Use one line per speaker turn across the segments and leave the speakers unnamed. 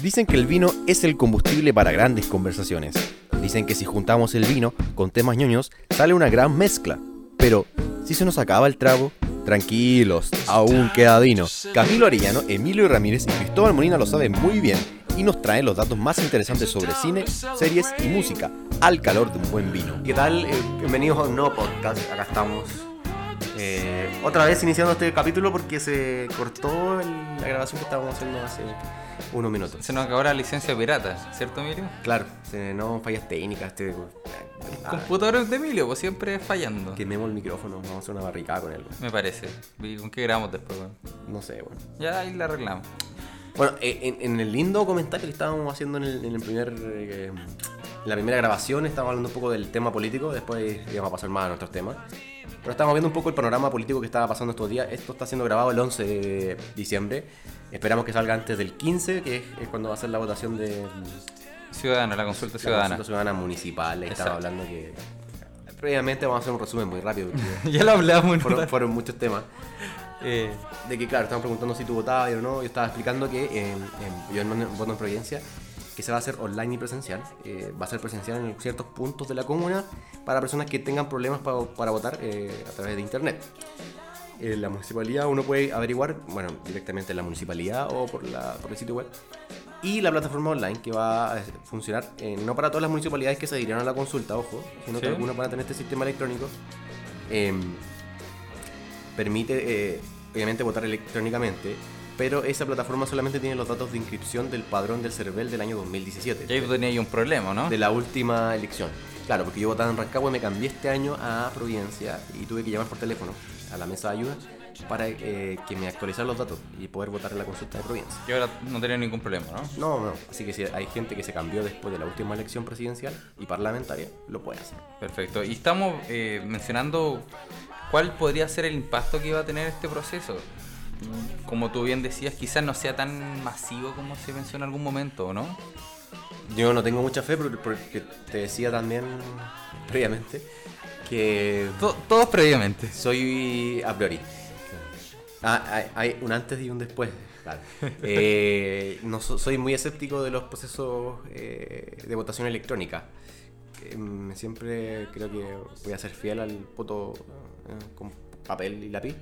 Dicen que el vino es el combustible para grandes conversaciones. Dicen que si juntamos el vino con temas ñoños, sale una gran mezcla. Pero, si se nos acaba el trago, tranquilos, aún queda vino. Camilo Arellano, Emilio Ramírez y Cristóbal Molina lo saben muy bien y nos traen los datos más interesantes sobre cine, series y música, al calor de un buen vino.
¿Qué tal? Eh, bienvenidos a un nuevo podcast. Acá estamos. eh, otra vez iniciando este capítulo porque se cortó el- la grabación que estábamos haciendo hace unos minutos.
Se nos acabó la licencia pirata, ¿cierto, Emilio?
Claro, se- no fallas técnicas. Este, ah,
Computadores de Emilio, pues siempre fallando.
quememos el micrófono, vamos a hacer una barricada con él.
Me parece. ¿Y ¿Con qué grabamos después?
No sé, bueno.
Ya ahí la arreglamos.
Bueno, eh, en, en el lindo comentario que estábamos haciendo en, el, en el primer, eh, en la primera grabación, estábamos hablando un poco del tema político, después íbamos a pasar más a nuestros temas. Pero estábamos viendo un poco el panorama político que estaba pasando estos días. Esto está siendo grabado el 11 de diciembre. Esperamos que salga antes del 15, que es, cuando va a ser la votación de
Ciudadana, la consulta
la
ciudadana.
consulta ciudadana municipal. Ahí Estaba hablando que... Previamente vamos a hacer un resumen muy rápido.
ya lo hablamos,
fueron, fueron muchos temas. Eh, de que, claro, estaban preguntando si tú votabas o no. Yo estaba explicando que eh, eh, yo en voto en Providencia, que se va a hacer online y presencial. Eh, va a ser presencial en ciertos puntos de la comuna para personas que tengan problemas pa- para votar eh, a través de internet. En la municipalidad uno puede averiguar, bueno, directamente en la municipalidad o por, la, por el sitio web. Y la plataforma online que va a funcionar, eh, no para todas las municipalidades que se adhirieron a la consulta, ojo, sino que algunas van a tener este sistema electrónico. Em, permite, eh, obviamente, votar electrónicamente, pero esa plataforma solamente tiene los datos de inscripción del padrón del CERVEL del año 2017,
Y ahí tú tenías ahí un problema, ¿no?
de la última elección. Claro, porque yo votaba en Rancagua y me cambié este año a Providencia y tuve que llamar por teléfono a la mesa de ayuda para eh, que me actualizaran los datos y poder votar en la consulta de Providencia.
Y ahora no tenía ningún problema, ¿no?
No, no, así que si hay gente que se cambió después de la última elección presidencial y parlamentaria, lo puede hacer.
Perfecto. Y estamos eh, mencionando cuál podría ser el impacto que iba a tener este proceso. Como tú bien decías, quizás no sea tan masivo como se mencionó en algún momento, ¿no?
Yo no tengo mucha fe porque- te decía también previamente que
To- todos previamente.
soy a priori. Ah, hay, un antes y un después. claro. Eh, no so- soy muy escéptico de los procesos eh, de votación electrónica. Eh, siempre creo que voy a ser fiel al voto eh, con papel y lápiz.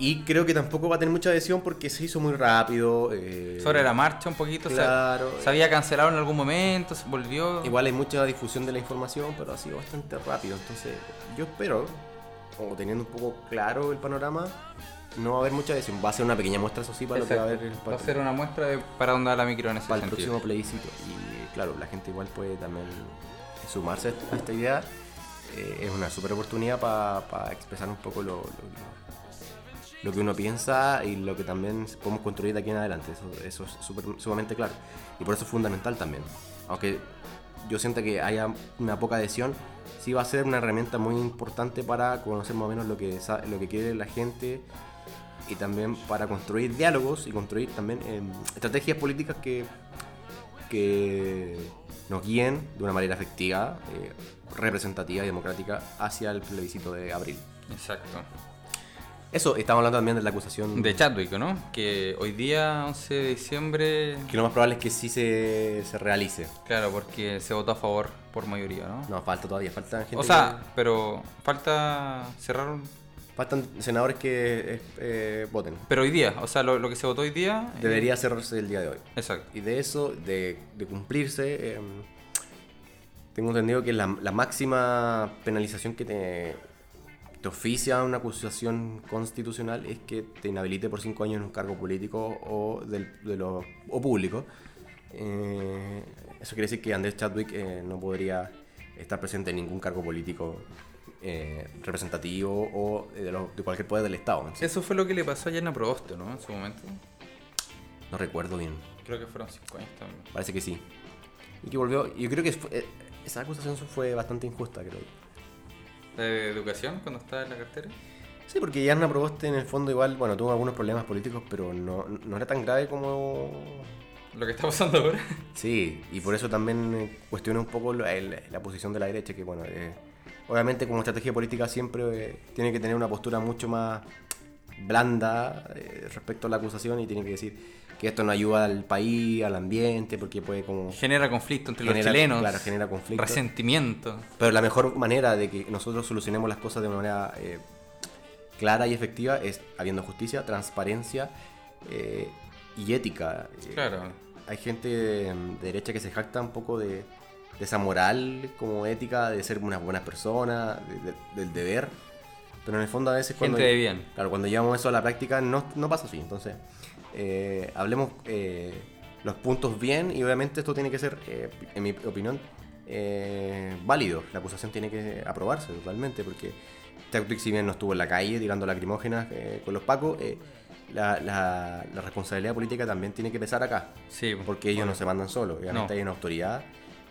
Y creo que tampoco va a tener mucha adhesión porque se hizo muy rápido. eh,
Sobre la marcha un poquito, o sea,
Claro.
se había cancelado en algún momento, se volvió.
Igual hay mucha difusión de la información, pero ha sido bastante rápido. Entonces, yo espero, como teniendo un poco claro el panorama, no va a haber mucha adhesión. Va a ser una pequeña muestra, eso sí, para lo que va a haber el-
Va a ser una muestra de para dónde va la micro en ese
para el próximo plebiscito. Y claro, la gente igual puede también sumarse a esta idea. Eh, es una super oportunidad para expresar un poco lo, lo- lo que uno piensa y lo que también podemos construir de aquí en adelante. Eso, eso es súper- sumamente claro. Y por eso es fundamental también. Aunque yo siento que haya una poca adhesión, sí va a ser una herramienta muy importante para conocer más o menos lo que, lo que quiere la gente y también para construir diálogos y construir también em, estrategias políticas que, que nos guíen de una manera efectiva, eh, representativa y democrática hacia el plebiscito de abril.
Exacto.
Eso, estamos hablando también de la acusación
De Chadwick, ¿no? Que hoy día, 11 de diciembre.
que lo más probable es que sí se, se realice.
Claro, porque se votó a favor por mayoría, ¿no?
No, falta todavía, falta gente
o sea, pero falta cerrar. un-
faltan senadores que eh, eh, voten.
Pero hoy día, o sea, lo, lo que se votó hoy día. eh,
Debería cerrarse el día de hoy.
Exacto.
Y de eso, de, de cumplirse, eh, tengo entendido que la, la máxima penalización que te, te oficia una acusación constitucional es que te inhabilite por cinco años en un cargo político o, del, de lo, o público. Eh, eso quiere decir que Andrés Chadwick eh, no podría estar presente en ningún cargo político eh, representativo o de, lo- de cualquier poder del Estado.
Eso fue lo que le pasó a Yana Proboste, ¿no? En su momento.
No recuerdo bien.
Creo que fueron 5 años también.
Parece que sí. Y que volvió. Yo creo que fue- esa acusación fue bastante injusta, creo.
¿De educación cuando estaba en la cartera?
Sí, porque Yarna Proboste en el fondo igual, bueno, tuvo algunos problemas políticos, pero no, no era tan grave como...
Lo que está pasando ahora.
Sí, y por eso también eh, cuestiona un poco la posición de la derecha, que bueno, eh, obviamente como estrategia política siempre eh, tiene que tener una postura mucho más blanda eh, respecto a la acusación y tiene que decir que esto no ayuda al país, al ambiente, porque puede como...
Genera conflicto entre los
Genera-
chilenos.
claro, genera conflicto.
Resentimiento.
Pero la mejor manera de que nosotros solucionemos las cosas de una manera eh, clara y efectiva es habiendo justicia, transparencia eh, y ética. Eh,
Claro.
Hay gente de derecha que se jacta un poco de, de esa moral como ética, de ser unas buenas personas, de- del deber. Pero en el fondo a veces cuando...
Gente de bien.
Claro, cuando llevamos eso a la práctica no, no pasa así. Entonces, eh, hablemos eh, los puntos bien y obviamente esto tiene que ser, eh, en mi opinión, eh, válido. La acusación tiene que aprobarse totalmente porque Tactic si bien no estuvo en la calle tirando lacrimógenas eh, con los pacos, la, la- la responsabilidad política también tiene que pesar acá.
Sí.
Porque ellos no se mandan solos. Obviamente
No.
hay una autoridad,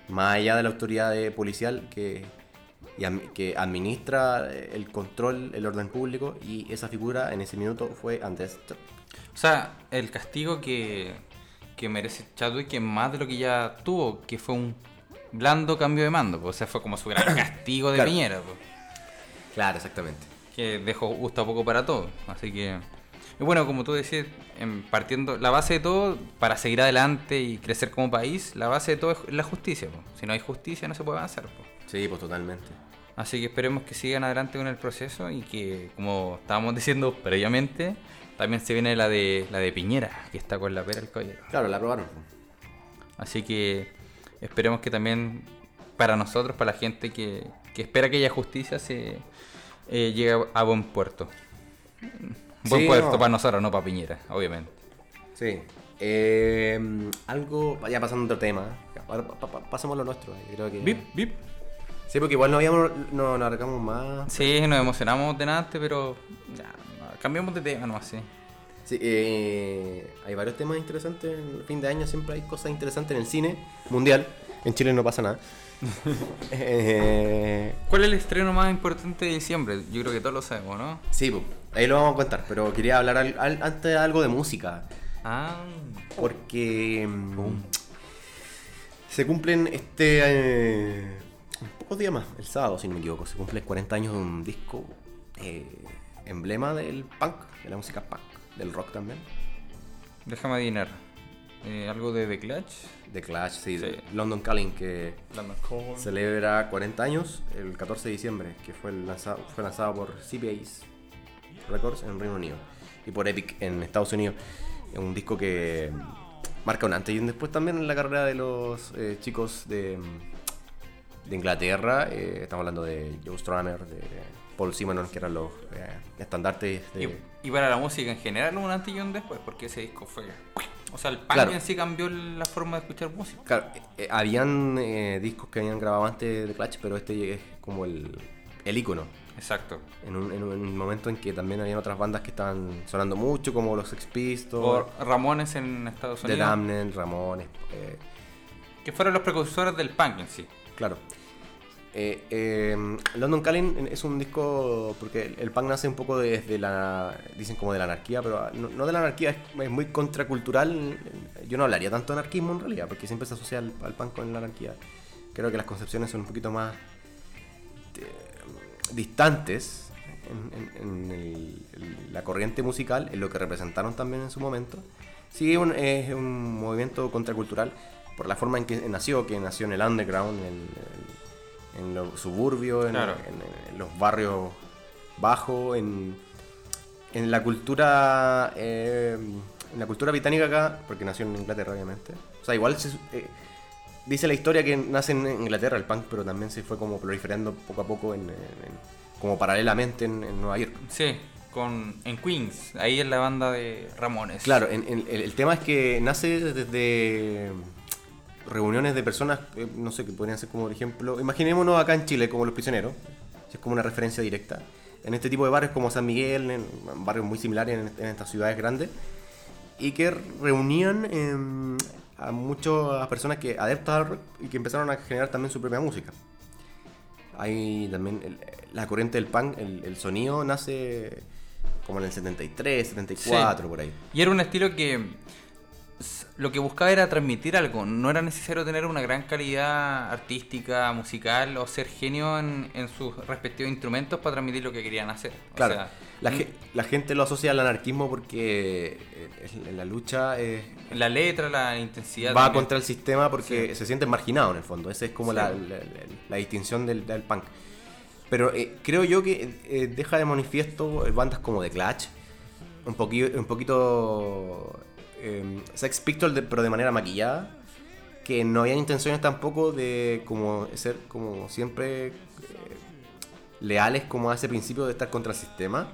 más allá de la autoridad de policial que, y am- que administra el control, el orden público, y esa figura en ese minuto fue Andrés.
O sea, el castigo que, que merece Chadwick es más de lo que ya tuvo, que fue un blando cambio de mando. pues, O sea, fue como su gran castigo de
Claro.
Piñera. pues,
Claro, exactamente.
que dejó gusto a poco para todo. Así que. Y bueno, como tú decías, em, partiendo. La base de todo, para seguir adelante y crecer como país, la base de todo es la justicia. pues. Si no hay justicia, no se puede avanzar. pues.
Sí, pues totalmente.
Así que esperemos que sigan adelante con el proceso y que, como estábamos diciendo previamente, también se viene la de la de Piñera, que está con la pera el caballero.
Claro, la aprobaron.
Así que esperemos que también para nosotros, para la gente que, que espera que haya justicia, se eh, llegue a buen puerto. Buen
Sí,
puerto
no.
para nosotros, no para Piñera, obviamente.
Sí. Eh, algo, ya pasando a otro tema. Ahora pa- pa- pasemos a lo nuestro. yo Creo que...
Bip, bip.
Sí, porque igual no habíamos, no nos alargamos más.
Sí, nos emocionamos delante, pero ya, cambiamos de tema nomás, sí.
Sí, eh, hay varios temas interesantes. En el fin de año siempre hay cosas interesantes en el cine mundial. En Chile no pasa nada. Eh,
¿Cuál es el estreno más importante de diciembre? Yo creo que todos lo sabemos, ¿no?
sí, pues, ahí lo vamos a contar. Pero quería hablar al- al- antes algo de música.
Ah,
Porque mm, se cumplen este. eh, un pocos días más, el sábado, si no me equivoco. Se cumplen 40 años de un disco eh, emblema del punk, de la música punk, del rock también.
déjame adivinar. Eh, ¿Algo de The Clutch?
The Clash, sí,
Sí.
London Calling, que celebra 40 años el 14 de diciembre, que fue lanzado, fue lanzado por CBS Records en Reino Unido y por Epic en Estados Unidos. Es un disco que marca un antes y un después también en la carrera de los eh, chicos de, de Inglaterra. Eh, estamos hablando de Joe Strummer, de Paul Simonon, que eran los eh, estandartes de...
Y, y para la música en general, un antes y un después, porque ese disco fue. O sea, el punk
Claro.
en sí cambió la forma de escuchar música.
Claro, eh, habían eh, discos que habían grabado antes de Clash, pero este es como el, el ícono.
Exacto.
En un, en un momento en que también habían otras bandas que estaban sonando mucho, como los Sex
O
Pistols,
Ramones en Estados
The
Unidos.
Damned, Ramones, eh,
Que fueron los precursores del punk en sí.
claro. Eh, eh, London Calling es un disco porque el, el punk nace un poco desde la dicen como de la anarquía pero no, no de la anarquía es, es muy contracultural yo no hablaría tanto de anarquismo en realidad porque siempre se asocia al, al punk con la anarquía creo que las concepciones son un poquito más eh, distantes en, en- en el- el- la corriente musical, en lo que representaron también en su momento. Sí, un- es un movimiento contracultural por la forma en que nació, que nació en el underground, en, en- en los suburbios, en,
Claro.
en- en los barrios bajos, en, en la cultura eh, en la cultura británica acá, porque nació en Inglaterra obviamente. O sea, igual se, eh, dice la historia que nace en Inglaterra el punk, pero también se fue como proliferando poco a poco en, como paralelamente en, Nueva York.
Sí, con, en Queens. Ahí en la banda de Ramones.
Claro, en- en- el, el tema es que nace desde reuniones de personas, eh, no sé, que podrían ser como por ejemplo, imaginémonos acá en Chile como los prisioneros, si es como una referencia directa, en este tipo de barrios como San Miguel, en barrios muy similares en, en estas ciudades grandes, y que reunían em, a muchas personas que adeptas al rock y que empezaron a generar también su propia música. Hay también el- la corriente del punk, el, el sonido nace como en el 73, 74, por ahí.
Y era un estilo que lo que buscaba era transmitir algo. No era necesario tener una gran calidad artística, musical o ser genio en, en sus respectivos instrumentos para transmitir lo que querían hacer. O
Claro,
sea,
la,
mm,
ge- la gente lo asocia al anarquismo porque eh, la lucha es-
la letra, la intensidad.
va
también.
contra el sistema porque se sienten marginados en el fondo. Esa es como
Sí.
la, la- la- la distinción del, del punk. Pero eh, creo yo que eh, deja de manifiesto bandas como The Clash, un, poquito un poquito eh, Sex Pistols, de- pero de manera maquillada, que no habían intenciones tampoco de como ser como siempre eh, leales como a ese principio de estar contra el sistema.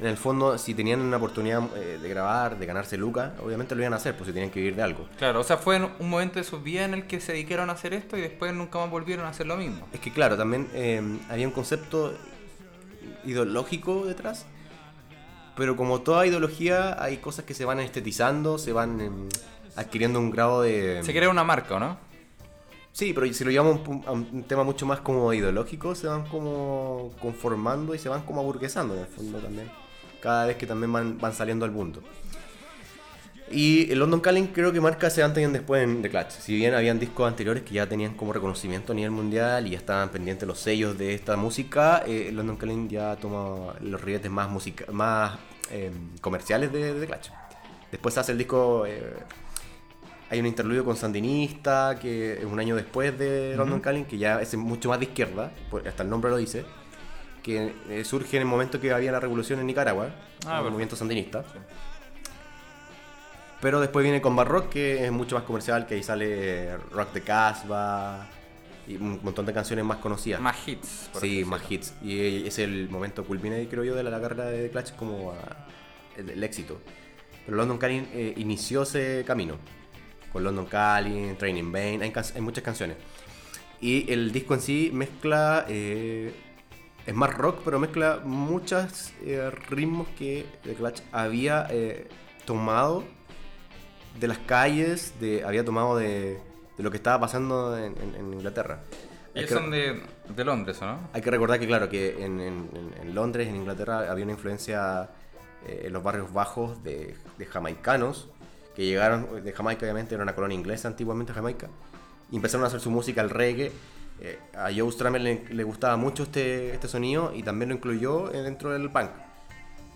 En el fondo, si tenían una oportunidad eh, de grabar, de ganarse lucas, obviamente lo iban a hacer, pues si tenían que vivir de algo.
Claro, o sea, fue en un momento de sus vidas en el que se dedicaron a hacer esto y después nunca más volvieron a hacer lo mismo.
Es que claro, también eh, había un concepto ideológico detrás, pero como toda ideología hay cosas que se van estetizando, se van em, adquiriendo un grado de...
Se crea una marca, ¿o no?
Sí, pero si lo llevamos a un, a un tema mucho más como ideológico, se van como conformando y se van como aburguesando en el fondo también. Cada vez que también van, van saliendo al mundo. Y el London Calling creo que marca ese antes y después en The Clutch. Si bien habían discos anteriores que ya tenían como reconocimiento a nivel mundial y ya estaban pendientes los sellos de esta música, eh, el London Calling ya toma los ribetes más, musica más eh, comerciales de, de The Clutch. Después hace el disco... eh, hay un interludio con Sandinista, que es un año después de London Calling, que ya es mucho más de izquierda, hasta el nombre lo dice, que eh, surge en el momento que había la revolución en Nicaragua,
Ah,
el
perfecto.
movimiento sandinista. Pero después viene con Rock, que es mucho más comercial, que ahí sale Rock de Casbah y un montón de canciones más conocidas.
Más hits. por
Sí, más hits. Y es el momento culminante, creo yo, de la, la carrera de The Clash como el, el éxito. Pero London Calling eh, inició ese camino. Con London Calling, Training Vain, hay, muchas canciones. Y el disco en sí mezcla. eh, es más rock, pero mezcla muchos eh, ritmos que The Clash había tomado de las calles, de, había tomado de, de lo que estaba pasando en, en- en Inglaterra.
Ellos
que-
son de, de Londres, ¿o no?
hay que recordar que, claro, que en, en- en- en Londres, en Inglaterra, había una influencia eh, en los barrios bajos de, de jamaicanos que llegaron de Jamaica, obviamente, era una colonia inglesa antiguamente Jamaica, y empezaron a hacer su música, el reggae. Eh, a Joe Strummer le, le gustaba mucho este, este sonido y también lo incluyó eh, dentro del punk.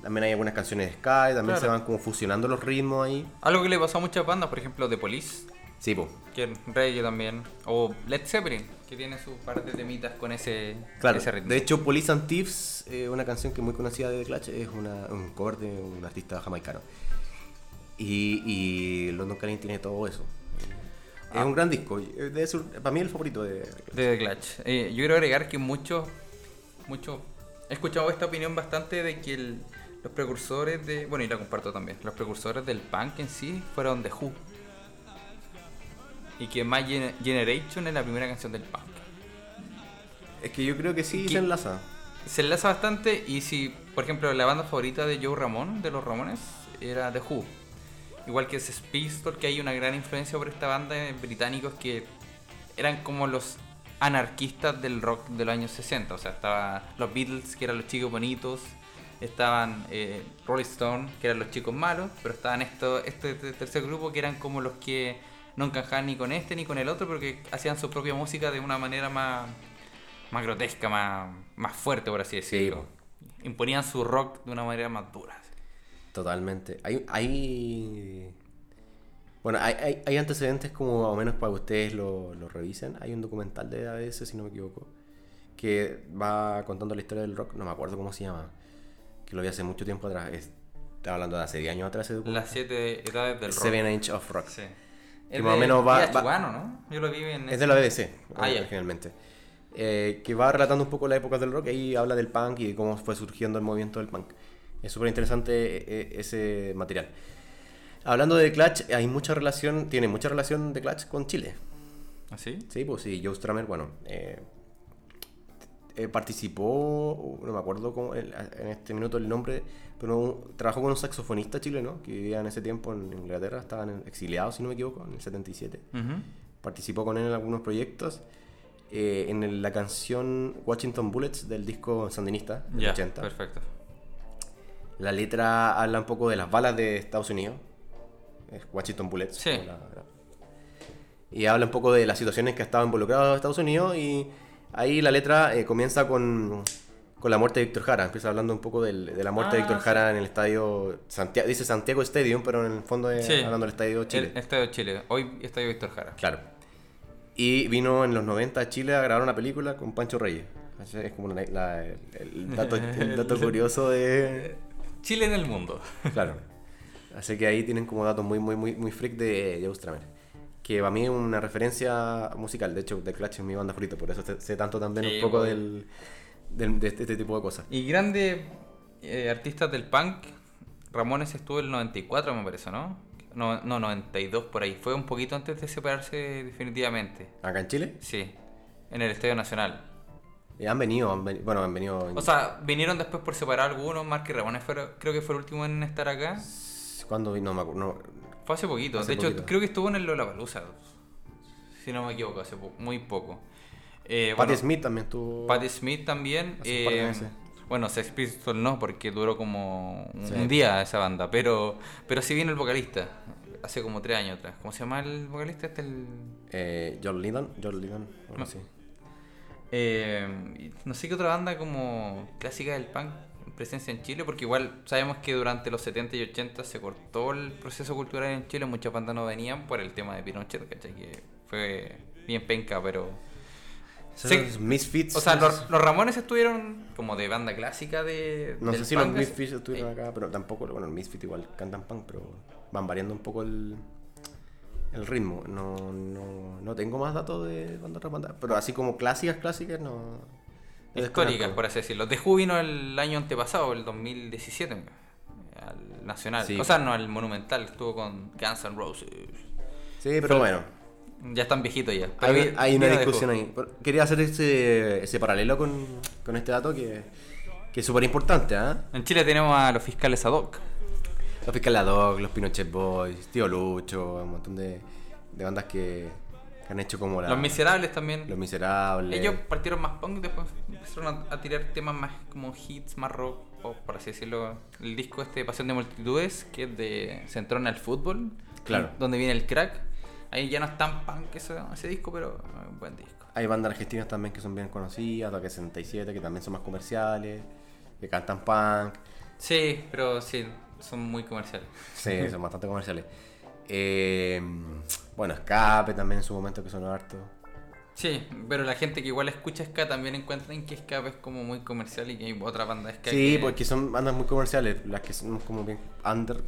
También hay algunas canciones de Sky, también
Claro.
se van como fusionando los ritmos ahí.
Algo que le pasó a muchas bandas, por ejemplo, The Police,
Sí, po.
que reggae también, o Led Zeppelin, que tiene su par de temitas con ese,
Claro,
ese ritmo.
de hecho Police and Thieves, eh, una canción que es muy conocida de The Clash, es una- un cover de un artista jamaicano. Y, y London Calling tiene todo eso. Es
Ah.
un gran disco, eh, debe ser, para mí el favorito de The Clash.
de The Clash. Eh, yo quiero agregar que muchos, muchos, he escuchado esta opinión bastante de que el- los precursores de, bueno, y la comparto también, los precursores del punk en sí fueron The Who. Y que My Gen- Generation es la primera canción del punk.
Es que yo creo que sí se enlaza.
Se enlaza bastante y si, por ejemplo, la banda favorita de Joe Ramón, de los Ramones, era The Who. Igual que Sex Pistols, que hay una gran influencia por esta banda de británicos que eran como los anarquistas del rock de los años 60. O sea, estaban los Beatles, que eran los chicos bonitos, estaban eh, Rolling Stone, que eran los chicos malos, pero estaban esto, este te- tercer grupo que eran como los que no encajaban ni con este ni con el otro, pero que hacían su propia música de una manera más, más grotesca, más, más fuerte, por así decirlo. Imponían su rock de una manera más dura.
Totalmente. Hay, hay bueno, hay, hay, hay antecedentes como más o menos para que ustedes lo, lo revisen. Hay un documental de ABS, si no me equivoco, que va contando la historia del rock. No me acuerdo cómo se llama. Que lo vi hace mucho tiempo atrás. Es- Estaba hablando de hace 10 años atrás.
Las siete edades del rock.
Seven Age of Rock.
Sí.
Que
Es
más o
de
menos va- va-
Chugano, ¿no? Yo lo vi en...
Es de la BBC,
Ah,
originalmente. Eh, que va relatando un poco la época del rock y habla del punk y de cómo fue surgiendo el movimiento del punk. Es súper interesante eh, ese material. Hablando de Clutch, hay mucha relación, tiene mucha relación de Clutch con Chile.
¿Así?
Sí, pues sí, Joe Strummer, bueno, eh, eh, participó, no me acuerdo cómo, en en este minuto el nombre, pero un- trabajó con un saxofonista chileno que vivía en ese tiempo en Inglaterra, estaban exiliados, si no me equivoco, en el 77
Ujú.
participó con él en algunos proyectos. eh, en el- la canción Washington Bullets del disco Sandinista del
Ya,
80.
perfecto.
La letra habla un poco de las balas de Estados Unidos. es Washington Bullets.
Sí.
como la- la- Y habla un poco de las situaciones que ha estado involucrado Estados Unidos y ahí la letra eh, comienza con, con la muerte de Víctor Jara. Empieza hablando un poco del- de la muerte de
Ah,
Víctor
sí.
Jara en el estadio Santiago, dice Santiago Stadium, pero en el fondo es
Sí.
hablando del estadio Chile.
El Estadio Chile. Hoy Estadio Víctor Jara.
Claro. Y vino en los 90 a Chile a grabar una película con Pancho Reyes. Es como una- la- el, dato, el dato curioso de...
Chile en el mundo.
Claro. Así que ahí tienen como datos muy, muy, muy, muy freak de Stramer. Que para mí es una referencia musical. De hecho, The Clash es mi banda favorita. Por eso sé, tanto también
Sí,
un poco
bueno.
del, del- de este, este tipo de cosas.
Y grandes eh, artistas del punk, Ramones estuvo el 94 me parece, ¿no? No, no, 92 por ahí. Fue un poquito antes de separarse definitivamente.
Acá en Chile
Sí, en el Estadio Nacional.
eh, han venido, han veni- bueno, han venido...
O sea, vinieron después por separar algunos, más que Ramones fue, creo que fue el último en estar acá.
¿Cuándo vino? No me acuerdo. no.
Fue hace poquito.
Hace
de hecho, creo que estuvo en el Lollapalooza. Si no me equivoco, hace po- muy poco. Eh,
Patti
bueno,
Smith también tuvo...
Patti Smith también. Eh, bueno, Sex Pistols no, porque duró como un,
Sí.
día esa banda. Pero, pero sí vino el vocalista, hace como tres años atrás. ¿Cómo se llama el vocalista? Este el...
Eh, John Lydon. John Lydon. algo
No.
así.
Eh, no sé qué otra banda como clásica del punk presencia en Chile, porque igual sabemos que durante los 70 y 80 se cortó el proceso cultural en Chile, muchas bandas no venían por el tema de Pinochet, ¿cachai? Que fue bien penca, pero... Sí.
Esos Misfits.
O sea, los, los Ramones estuvieron como de banda clásica de...
No sé si los Misfits estuvieron
Eh,
acá, pero tampoco, bueno, los Misfits igual cantan punk, pero van variando un poco el, el ritmo. No, no, no tengo más datos de bandas bandas, pero así como clásicas, clásicas, no.
Históricas, por así decirlo. Who vino el año antepasado, el 2017, al Nacional.
Sí.
O sea, no, al Monumental, estuvo con Guns N' Roses.
Sí, pero bueno,
Ya están viejitos ya. Pero
hay, una discusión ahí. Quería hacer ese, ese paralelo con, con este dato que, que es súper importante, ¿ah?
En Chile tenemos a los fiscales ad hoc.
Los Fiscal La Dog, los Pinochet Boys, Tío Lucho, un montón de, de bandas que han hecho como la,
Los Miserables también.
Los Miserables.
Ellos partieron más punk, después empezaron a, a tirar temas más como hits, más rock, pop, por así decirlo. El disco este, Pasión de Multitudes, que es de centró en el fútbol.
Claro.
Donde viene el crack. Ahí ya no es tan punk ese, ese disco, pero es un buen disco.
Hay bandas argentinas también que son bien conocidas, Toque 67, que también son más comerciales, que cantan punk.
Sí, pero sí, son muy comerciales.
Sí, son bastante comerciales. Eh, bueno, Escape también en su momento que sonó harto.
Sí, pero la gente que igual escucha ska también encuentra en que ska es como muy comercial y que hay otra banda de ska
Sí,
que-
porque son bandas muy comerciales, las que son como bien under,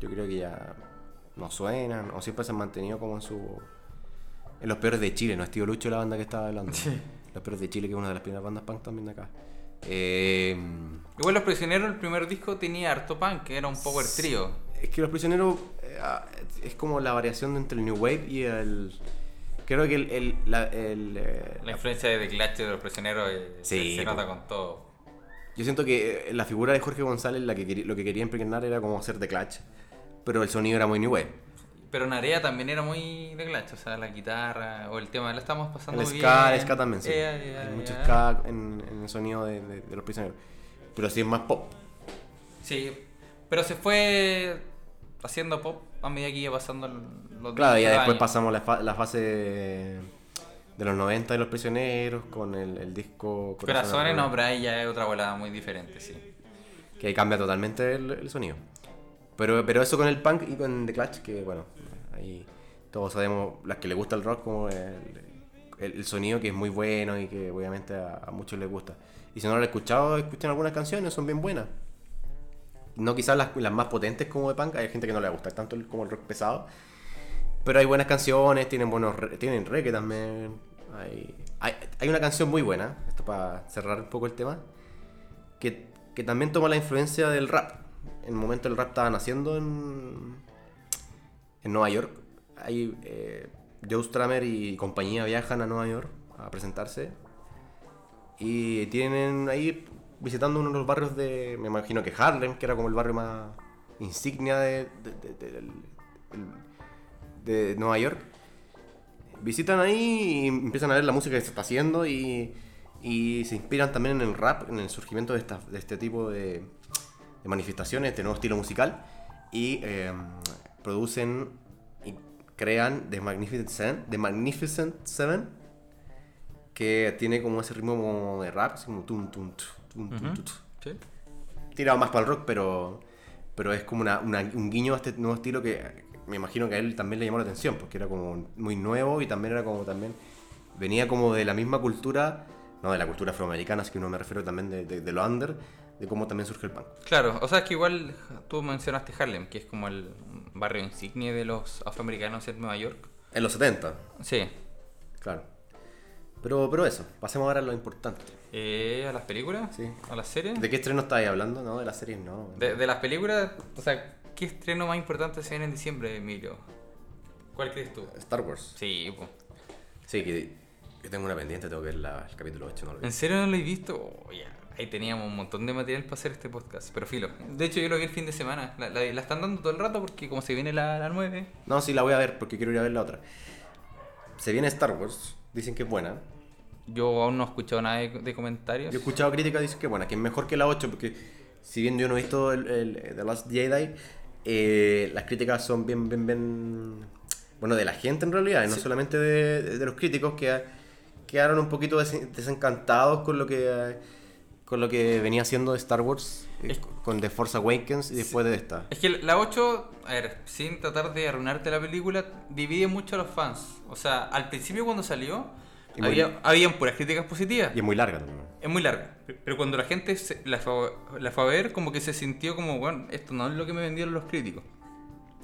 yo creo que ya no suenan, o siempre se han mantenido como en su... En los peores de Chile, no es Tío Lucho la banda que estaba hablando.
Sí.
Los peores de Chile, que es una de las primeras bandas punk también de acá. Eh,
Igual Los Prisioneros, el primer disco tenía harto punk, que era un power trio.
Es que Los Prisioneros eh, ah, es como la variación entre el New Wave y el... Creo que el... el, la- el, eh,
La influencia de The Clash de Los Prisioneros eh,
Sí,
se, nota con todo.
yo siento que eh, la figura de Jorge González la que quería- lo que quería impregnar era como hacer The Clutch, pero el sonido era muy New Wave.
Pero Narea también era muy de Clash, o sea, la guitarra o el tema, la estamos pasando
El ska,
bien.
el ska también, sí.
Eh, eh,
Hay
eh,
mucho ska en, en el sonido de, de- de Los Prisioneros. Pero sí es más pop.
Sí, pero se fue haciendo pop a medida que iba pasando los
Claro, ya
los
después
años.
pasamos la, fa- la fase de, los 90 de Los Prisioneros con el, el disco...
Corazones no,
Arroyo.
pero ahí ya es otra volada muy diferente, sí.
que ahí cambia totalmente el, el sonido. Pero, pero eso con el punk y con The Clutch, que bueno, ahí todos sabemos, las que le gusta el rock, como el sonido que es muy bueno y que obviamente a, a muchos les gusta. Y si no lo han escuchado, escuchen algunas canciones, son bien buenas. No quizás las, más potentes como de punk, hay gente que no le gusta tanto el- como el rock pesado. Pero hay buenas canciones, tienen buenos tienen reggae también. Hay, hay, hay una canción muy buena, esto para cerrar un poco el tema, que, que también toma la influencia del rap. En el momento el rap estaba naciendo en, en Nueva York. Ahí eh, Joe Stramer y compañía viajan a Nueva York a presentarse. Y tienen ahí visitando uno de los barrios de, me imagino que Harlem, que era como el barrio más insignia de, de- de- de- Nueva York. Visitan ahí y empiezan a ver la música que se está haciendo y, y se inspiran también en el rap, en el surgimiento de, esta- de este tipo de, manifestaciones, este nuevo estilo musical. Y eh, producen y crean The Magnificent Seven, The Magnificent Seven, que tiene como ese ritmo de rap, así como tum, tum, tu, tum,
Sí.
tirado más para el rock, pero, pero es como una- una- un guiño a este nuevo estilo que me imagino que a él también le llamó la atención, porque era como muy nuevo y también era como también, venía como de la misma cultura, no de la cultura afroamericana, así que no me refiero también de, de, de lo under, de cómo también surge el punk.
Claro, o sea, es que igual tú mencionaste Harlem, que es como el barrio insignia de los afroamericanos en Nueva York.
En los 70,
Sí.
claro. Pero, pero eso, pasemos ahora a lo importante.
Eh, ¿A las películas?
Sí.
¿A las series?
¿De qué estreno estáis hablando? No, de las series no.
De, de las películas, o sea, ¿qué estreno más importante se viene en diciembre, Emilio? ¿Cuál crees tú?
Star Wars.
Sí, po.
Sí, que yo tengo una pendiente, tengo que ver la- el capítulo 8, no lo vi.
¿En serio no lo he visto? Oh, ya. Ahí teníamos un montón de material para hacer este podcast, pero filo. De hecho, yo lo vi el fin de semana. La, la- la están dando todo el rato porque como se viene la, la 9.
No, sí, la voy a ver porque quiero ir a ver la otra. Se viene Star Wars, dicen que es buena.
Yo aún no he escuchado nada de, de comentarios.
Yo he escuchado críticas dicen que es buena, que es mejor que la 8 porque si bien yo no he visto el, el- The Last Jedi, eh, las críticas son bien, bien, bien... Bueno, de la gente en realidad, y no solamente de, de los críticos que quedaron un poquito des- desencantados con lo que... eh, Con lo que venía haciendo Star Wars, eh,
Es-
con The Force Awakens y después de esta.
Es que la 8, a ver, sin tratar de arruinarte la película, divide mucho a los fans. O sea, al principio cuando salió,
muy-
había, habían puras críticas positivas.
Y es muy larga también.
Es muy larga. Pero cuando la gente se- la, fue, la fue a ver, como que se sintió como, bueno, esto no es lo que me vendieron los críticos.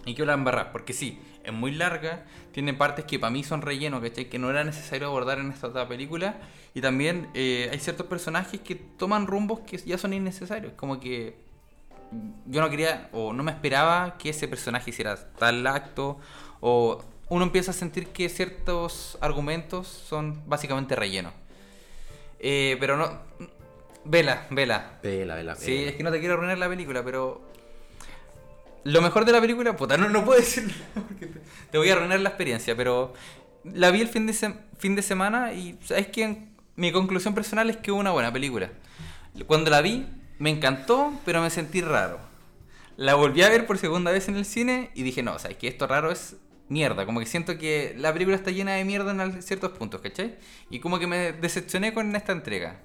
Y que la embarrar, porque sí, es muy larga, tiene partes que para mí son relleno, ¿cachai? Que no era necesario abordar en esta otra película. Y también eh, hay ciertos personajes que toman rumbos que ya son innecesarios. Como que yo no quería, o no me esperaba que ese personaje hiciera tal acto, o uno empieza a sentir que ciertos argumentos son básicamente rellenos. Eh, pero no. Vela, vela.
Vela, vela,
Sí,
vela.
es que no te quiero arruinar la película, pero. Lo mejor de la película, puta, no, no puedo decirlo porque te, te voy a arruinar la experiencia, pero la vi el fin de, se- fin de semana y sabes que mi conclusión personal es que es una buena película. Cuando la vi, me encantó, pero me sentí raro. La volví a ver por segunda vez en el cine y dije, no, sabes que esto raro es mierda. Como que siento que la película está llena de mierda en ciertos puntos, ¿cachai? Y como que me decepcioné con esta entrega.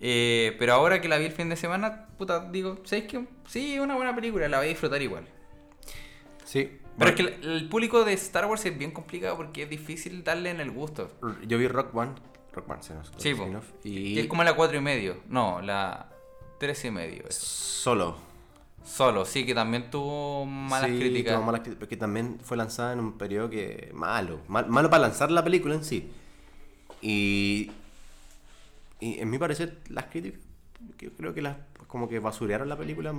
Eh, pero ahora que la vi el fin de semana, puta, digo, ¿sabes qué? Sí, es una buena película, la voy a disfrutar igual.
Sí.
Pero es que el, el público de Star Wars es bien complicado porque es difícil darle en el gusto.
Yo vi Rock One. Rock One, se nos
Sí, Y
Y
es como la 4 y medio. No, la 3 y medio. eso.
solo.
Solo, sí, que también tuvo malas
Sí,
críticas.
tuvo malas críticas, porque también fue lanzada en un periodo que malo, mal- malo para lanzar la película en sí. Y, y en mi parecer las críticas, yo creo que las como que basurearon la película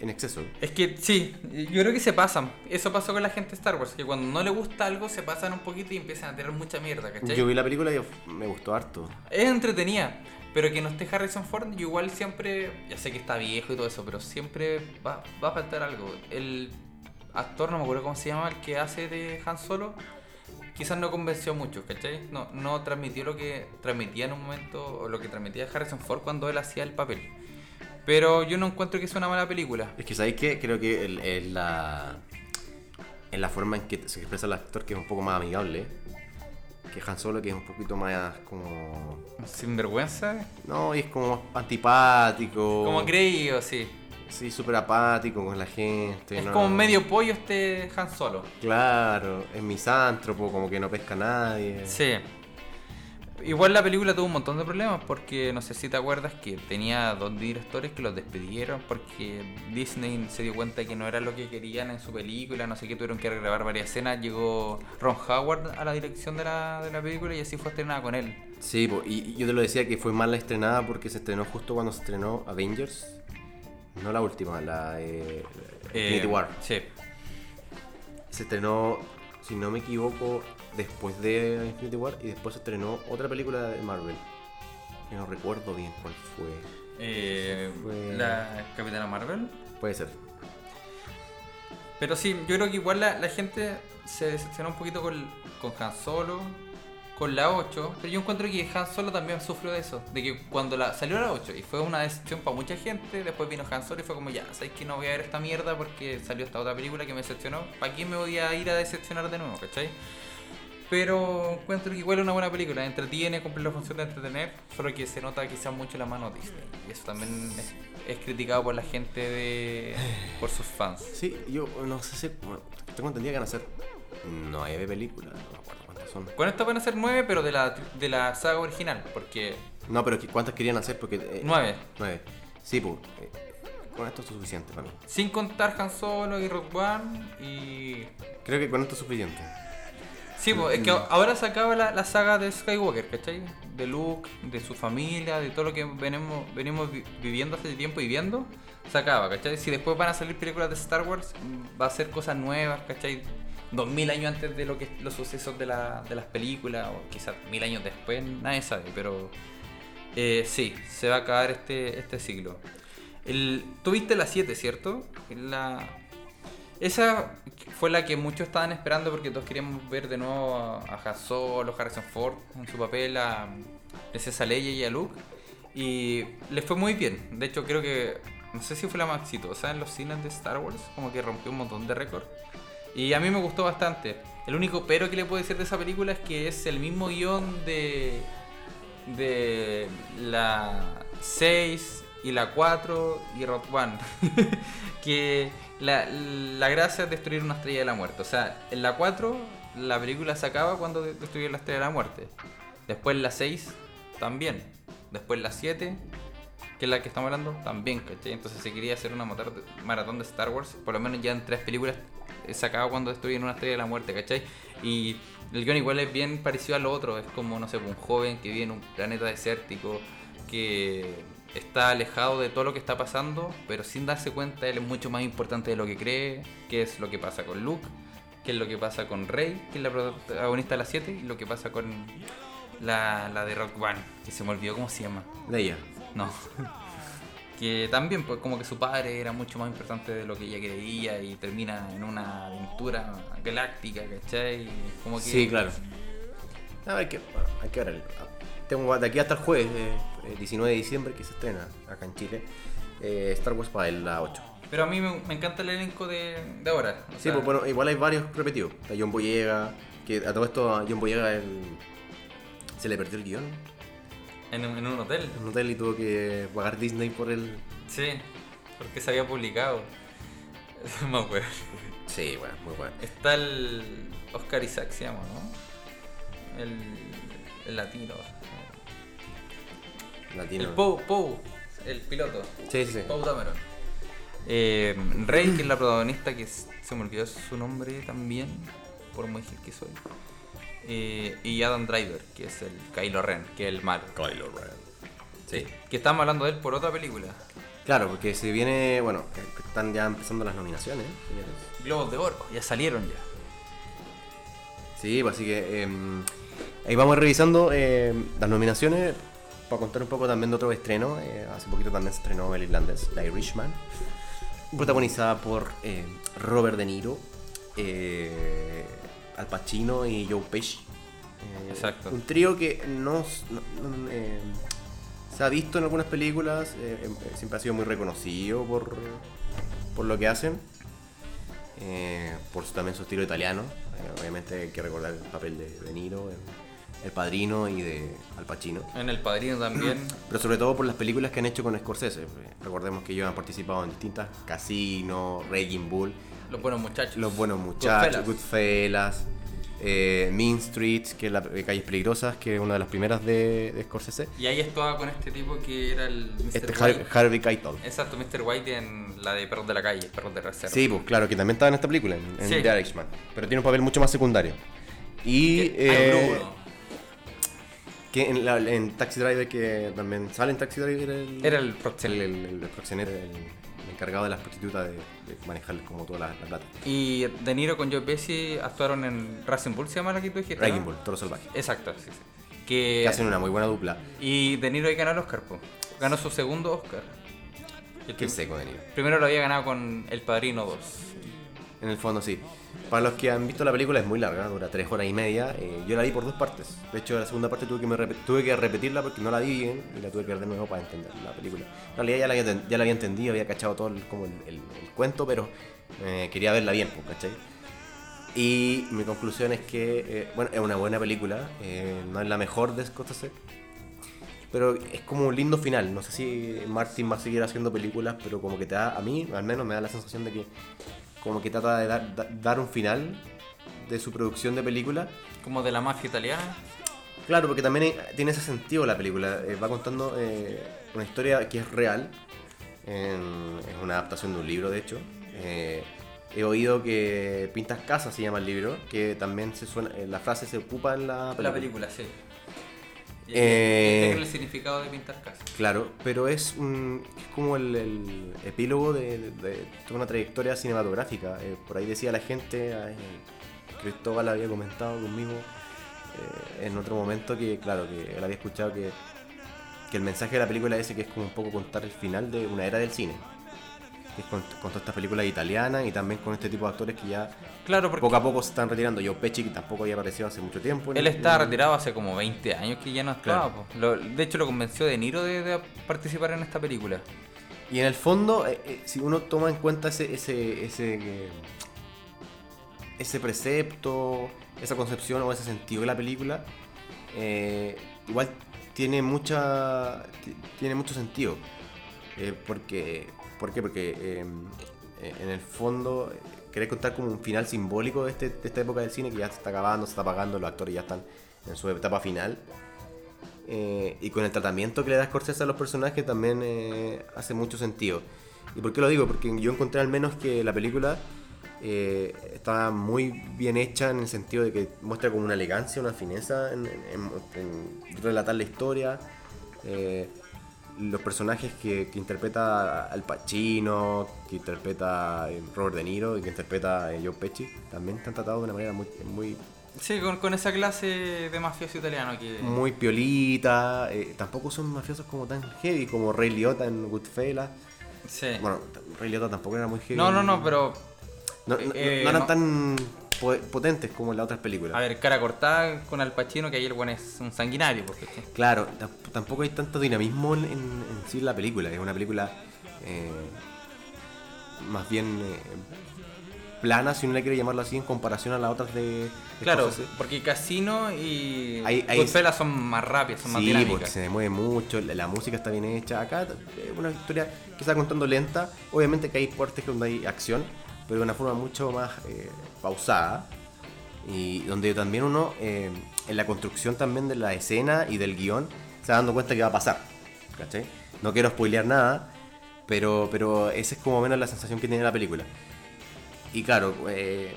en exceso.
Es que sí, yo creo que se pasan. Eso pasó con la gente de Star Wars, que cuando no le gusta algo se pasan un poquito y empiezan a tener mucha mierda, ¿cachai?
Yo vi la película y me gustó harto.
Es entretenida, pero que no esté Harrison Ford, igual siempre, ya sé que está viejo y todo eso, pero siempre va, va a faltar algo. El actor, no me acuerdo cómo se llama, el que hace de Han Solo, quizás no convenció mucho, ¿cachai? No, no transmitió lo que transmitía en un momento, o lo que transmitía Harrison Ford cuando él hacía el papel. Pero yo no encuentro que sea una mala película.
Es que, ¿sabéis qué? Creo que el- la, es la forma en que se expresa el actor que es un poco más amigable. Que Han Solo, que es un poquito más como...
Sin vergüenza.
No, y es como más antipático.
Como creído, sí.
Sí, súper apático con la gente.
Es
no-
como medio pollo este Han Solo.
Claro, es misántropo, como que no pesca a nadie.
Sí. Igual la película tuvo un montón de problemas porque no sé si te acuerdas que tenía dos directores que los despidieron porque Disney se dio cuenta que no era lo que querían en su película, no sé qué, tuvieron que grabar varias escenas. Llegó Ron Howard a la dirección de la, de la película y así fue estrenada con él.
Sí, y yo te lo decía que fue mal la estrenada porque se estrenó justo cuando se estrenó Avengers. No la última, la de Infinity
Eh,
War.
Sí.
Se estrenó, si no me equivoco, después de Infinity War y después se estrenó otra película de Marvel. Que no recuerdo bien cuál fue.
Eh,
Fue-
La Capitana Marvel.
Puede ser.
Pero sí, yo creo que igual la, la gente se decepcionó un poquito con, con Han Solo, con la 8, pero yo encuentro que Han Solo también sufrió de eso, de que cuando la, salió la 8 y fue una decepción para mucha gente, después vino Han Solo y fue como ya, sabes que no voy a ver esta mierda porque salió esta otra película que me decepcionó, ¿para qué me voy a ir a decepcionar de nuevo, cachai? Pero encuentro que igual es una buena película, entretiene, cumple la función de entretener, solo que se nota quizás mucho la mano Disney. Y eso también es, es criticado por la gente de. por sus fans.
Sí, yo no sé si. bueno, tengo entendido que van a ser nueve películas, no me acuerdo cuántas son.
Con esto van a ser nueve, pero de la, de la saga original, porque.
No, pero ¿cuántas querían hacer? Porque. eh,
Nueve.
Nueve. Sí, pues. eh, con esto es suficiente para mí.
Sin contar Han Solo y Rogue One y.
Creo que con esto es suficiente.
Sí, pues, es que ahora se acaba la, la saga de Skywalker, ¿cachai? De Luke, de su familia, de todo lo que venimos, venimos vi- viviendo hace tiempo y viendo, se acaba, ¿cachai? Si después van a salir películas de Star Wars, mm, va a ser cosas nuevas, ¿cachai? Dos mil años antes de lo que los sucesos de, la- de las películas, o quizás mil años después, nadie sabe, pero eh, sí, se va a acabar este, este siglo. El, Tuviste la 7, ¿cierto? La, esa fue la que muchos estaban esperando porque todos queríamos ver de nuevo a, Han Solo, Harrison Ford en su papel, a Princesa Leia y a Luke. Y les fue muy bien. De hecho, creo que, no sé si fue la más exitosa en los cines de Star Wars, como que rompió un montón de récords. Y a mí me gustó bastante. El único pero que le puedo decir de esa película es que es el mismo guion de, de la 6 y la 4 y Rock One. que la, la gracia es destruir una estrella de la muerte. O sea, en la 4 la película se acaba cuando de- destruyen la estrella de la muerte. Después en la 6 también. Después la 7, que es la que estamos hablando, también, ¿cachai? Entonces se quería hacer una maratón de Star Wars. Por lo menos ya en tres películas eh, se acaba cuando destruyen una estrella de la muerte, ¿cachai? Y el guion igual es bien parecido al otro. Es como, no sé, un joven que vive en un planeta desértico, que está alejado de todo lo que está pasando, pero sin darse cuenta él es mucho más importante de lo que cree, que es lo que pasa con Luke, que es lo que pasa con Rey, que es la protagonista de la 7, y lo que pasa con la, la de Rock One, que se me olvidó cómo se llama.
Leia.
No. que también, pues, como que su padre era mucho más importante de lo que ella creía y termina en una aventura galáctica, ¿cachai? Como que...
Sí, claro. No, hay que, hay que ver. el- Tengo de aquí hasta el jueves, eh, eh, 19 de diciembre, que se estrena acá en Chile. eh, Star Wars para el- la 8.
Pero a mí me, me encanta el elenco de, de ahora.
Sí,
sea,
pues bueno, igual hay varios repetidos. Está John Boyega, que a todo esto a John Boyega el- se le perdió el guion
en, un- en un hotel.
en un hotel y tuvo que pagar Disney por el...
Sí, porque se había publicado. No me acuerdo.
Sí, bueno, muy bueno.
Está el Oscar Isaac, se llama, ¿no? El, el latino.
Latino.
El Poe, Poe, el piloto.
Sí, sí, sí.
Poe Dameron. Eh, Rey, que es la protagonista, que se me olvidó su nombre también, por muy gil que soy. Eh, y Adam Driver, que es el Kylo Ren, que es el malo.
Kylo Ren. Sí.
Que estamos hablando de él por otra película.
Claro, porque se viene, bueno, están ya empezando las nominaciones, señores.
Globos de Oro, ya salieron ya.
Sí, pues así que em, ahí vamos revisando em, las nominaciones para contar un poco también de otro estreno. Eh, hace poquito también se estrenó El Irlandés, The Irishman, protagonizada por em, Robert De Niro, eh, Al Pacino y Joe Pesci. Eh,
Exacto.
Un trío que no, s- no- no, se ha visto en algunas películas, eh, em, eh, siempre ha sido muy reconocido por, por lo que hacen. Eh, por también su estilo italiano. Eh, obviamente hay que recordar el papel de De Niro, el Padrino y de Al Pacino.
En El Padrino también.
Pero sobre todo por las películas que han hecho con Scorsese. Recordemos que ellos han participado en distintas Casino, Raging Bull,
Los buenos muchachos.
Los Buenos Muchachos,
Goodfellas.
Eh, Mean Streets, que es la eh, Calles Peligrosas, que es una de las primeras de, de Scorsese.
Y ahí estaba con este tipo que era el Mr.
Este
White.
Harvey Keitel.
Exacto, Mr. White en la de Perros de la Calle, Perros de Reserva.
Sí, pues claro, que también estaba en esta película, en. The Irishman. Pero tiene un papel mucho más secundario. Y eh. Que en, la- en Taxi Driver, que también sale en Taxi Driver el,
Era el
el,
proxeneta.
el, el proxeneta, el- el encargado de las prostitutas de, de manejar como toda la, la plata.
Y De Niro con Joe Pesci actuaron en Racing Bull, se llama la que tú dijiste.
Raging
¿no?
Bull, Toro Salvaje.
Exacto, sí, sí. Que,
Que hacen una muy buena dupla.
Y De Niro ahí ganó el Oscar, po. ganó su segundo Oscar. El
Qué seco de Niro.
Primero lo había ganado con El Padrino 2.
En el fondo sí. Para los que han visto la película es muy larga, dura tres horas y media. eh, yo la vi por dos partes. De hecho, la segunda parte tuve que, me tuve que repetirla porque no la vi bien y la tuve que ver de nuevo para entender la película. En realidad ya la había, ya la había entendido, había cachado todo el, como el, el- el cuento, pero eh, quería verla bien, pues, ¿cachai? Y mi conclusión es que, eh, bueno, es una buena película, eh, no es la mejor de Scorsese, pero es como un lindo final. No sé si Martin va a seguir haciendo películas, pero como que te da, a mí al menos me da la sensación de que como que trata de dar, da- dar un final de su producción de película.
Como de la mafia italiana.
Claro, porque también tiene ese sentido la película. Eh, va contando eh, una historia que es real. en- es una adaptación de un libro, de hecho. Eh, he oído que Pintas Casas se llama el libro, que también se suena, la frase se ocupa en la película.
La película, sí.
Eh,
el significado de pintar casas.
Claro, pero es, un, es como el, el epílogo de, de- de toda una trayectoria cinematográfica. Eh, por ahí decía la gente, eh, Cristóbal había comentado conmigo eh, en otro momento que, claro, que él había escuchado que, que el mensaje de la película ese que es como un poco contar el final de una era del cine. Que es con, con todas estas películas italianas y también con este tipo de actores que ya
Claro, porque
poco a poco se están retirando. Joe Pesci, que tampoco había aparecido hace mucho tiempo.
él está retirado hace como 20 años que ya no actuaba.
Claro.
Lo- de hecho, lo convenció De Niro de, de participar en esta película.
Y en el fondo, eh, eh, si uno toma en cuenta ese, ese, ese, eh, ese precepto, esa concepción o ese sentido de la película, eh, igual tiene mucha ti- tiene mucho sentido. Porque, ¿Por qué? Porque eh, eh, en el fondo querés contar como un final simbólico de, este- de esta época del cine que ya se está acabando, se está apagando, los actores ya están en su etapa final. Eh, y con el tratamiento que le da Scorsese a los personajes también eh, hace mucho sentido. ¿Y por qué lo digo? Porque yo encontré al menos que la película está muy bien hecha en el sentido de que muestra como una elegancia, una fineza en relatar la historia. Los personajes que, que interpreta Al Pacino, que interpreta eh, Robert De Niro y que interpreta eh, Joe Pesci, también están tratados de una manera muy, muy,
Sí, con, con esa clase de mafioso italiano que...
muy piolita. eh, tampoco son mafiosos como tan heavy como Ray Liotta en Goodfellas.
Sí.
Bueno, Ray Liotta tampoco era muy heavy.
no, no, no, pero...
No, no-
eh,
no eran
no.
tan potentes como en las otras películas.
A ver, cara cortada con Al Pacino, que ahí el buen es un sanguinario. Porque,
Claro, tamp- tampoco hay tanto dinamismo en, en- en sí la película. Es una película eh, más bien eh, plana, si uno le quiere llamarlo así, en comparación a las otras de. de
Claro,
Scorsese.
porque Casino y
ahí-
Goodfellas son más rápidas, son más
Sí, porque
dinámicas.
se mueve mucho, la, la música está bien hecha. Acá es una historia que está contando lenta. Obviamente que hay partes donde hay acción, pero de una forma mucho más eh, pausada. Y donde también uno, eh, en la construcción también de la escena y del guion, se va dando cuenta que va a pasar. No quiero spoilear nada, pero, pero esa es como menos la sensación que tiene la película. Y claro, eh,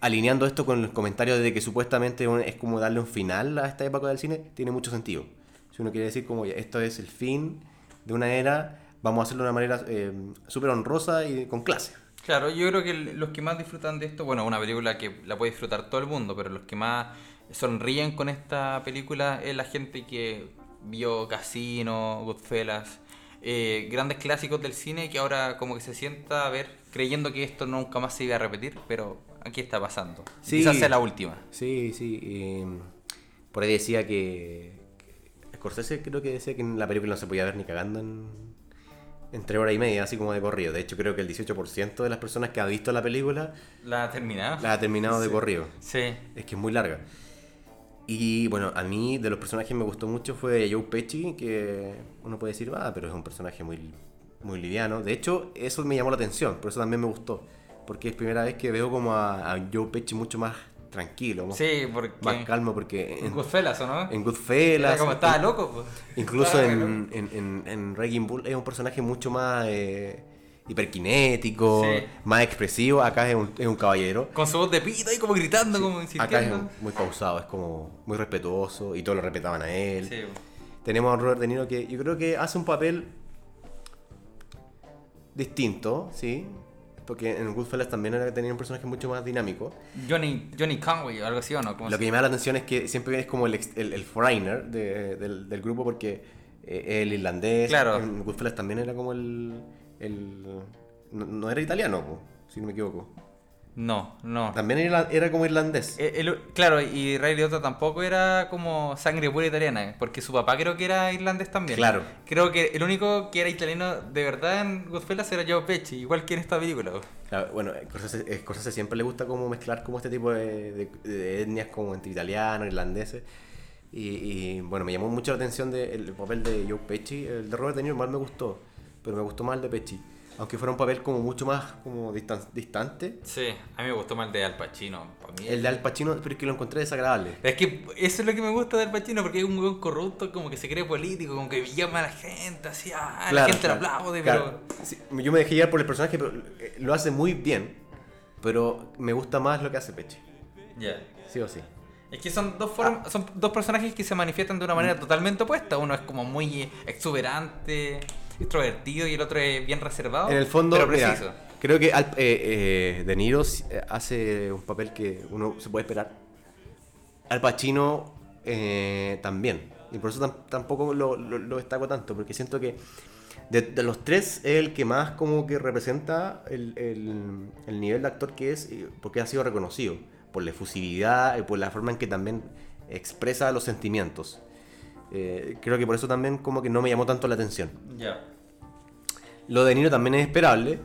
alineando esto con los comentarios de que supuestamente es como darle un final a esta época del cine, tiene mucho sentido. Si uno quiere decir como esto es el fin de una era, vamos a hacerlo de una manera eh, súper honrosa y con clase.
Claro, yo creo que los que más disfrutan de esto, bueno, una película que la puede disfrutar todo el mundo, pero los que más sonríen con esta película es la gente que vio Casino, Goodfellas, eh, grandes clásicos del cine que ahora como que se sienta a ver creyendo que esto nunca más se iba a repetir, pero aquí está pasando.
Sí.
Quizás sea la última.
Sí, sí. eh, por ahí decía que, que Scorsese creo que decía que en la película no se podía ver ni cagando en, entre hora y media, así como de corrido. De hecho, creo que el 18% de las personas que ha visto la película
¿La ha terminado?
la ha terminado de corrido.
Sí.
Es que es muy larga. Y bueno, a mí de los personajes me gustó mucho fue Joe Pesci, que uno puede decir, ah, pero es un personaje muy, muy liviano. De hecho, eso me llamó la atención, por eso también me gustó. Porque es primera vez que veo como a, a Joe Pesci mucho más tranquilo, más,
Sí, porque...
más calmo, porque
En
en,
Goodfellas, ¿o no?
en Goodfellas,
Era como estaba loco, pues.
incluso
Estaba
en, en, en, en Bull es un personaje mucho más eh, hiperkinético,
Sí.
más expresivo. Acá es un, es un caballero.
Con su voz de pito ahí como gritando, como
Acá es
insistiendo.
muy pausado, es como muy respetuoso y todos lo respetaban a él.
Sí,
Tenemos a Robert De Niro que yo creo que hace un papel distinto, ¿sí? Porque en Goodfellas también era, tenía un personaje mucho más dinámico.
Johnny, Johnny Conway o algo así, ¿o no? ¿Cómo
Lo que me llama la atención es que siempre es como el, ex- el, el foreigner de- del, del grupo porque eh, el irlandés.
Claro.
En Goodfellas también era como el... el no, no era italiano, si no me equivoco.
No, no.
También era, era como irlandés.
Eh, el- claro, y Ray Liotta tampoco era como sangre pura italiana, porque su papá creo que era irlandés también.
Claro.
Creo que el único que era italiano de verdad en Goodfellas era Joe Pesci, igual que en esta película.
Claro, bueno, Scorsese, a Scorsese siempre le gusta como mezclar como este tipo de, de- de etnias como entre italianos, irlandeses. Y, y, bueno, me llamó mucho la atención de- el papel de Joe Pesci. El de Robert De Niro mal me gustó, pero me gustó más el de Pesci. Aunque fuera un papel como mucho más como distan- distante.
Sí, a mí me gustó más el de Al Pacino. mí.
El de Al Pacino, pero es que lo encontré desagradable.
Es que eso es lo que me gusta de Al Pacino, porque es un weón corrupto, como que se cree político, como que llama a la gente, así, ah, la gente
claro,
lo aplaude,
claro. Sí, yo me dejé llevar por el personaje, pero eh, lo hace muy bien. Pero me gusta más lo que hace
pero... Ya.
Sí o sí.
Es que son dos form- son dos personajes que se manifiestan de una manera totalmente opuesta. Uno es como muy exuberante, extrovertido, y el otro es bien reservado.
En el fondo,
pero
mira,
preciso.
creo que Al- eh, eh, De Niro eh, hace un papel que uno se puede esperar. Al Pacino eh, también. Y por eso tam- tampoco lo, lo- lo destaco tanto, porque siento que de, de los tres es el que más como que representa el, el- el nivel de actor que es, porque ha sido reconocido por la efusividad y por la forma en que también expresa los sentimientos. Eh, creo que por eso también como que no me llamó tanto la atención.
Ya.
Lo de Niro también es esperable,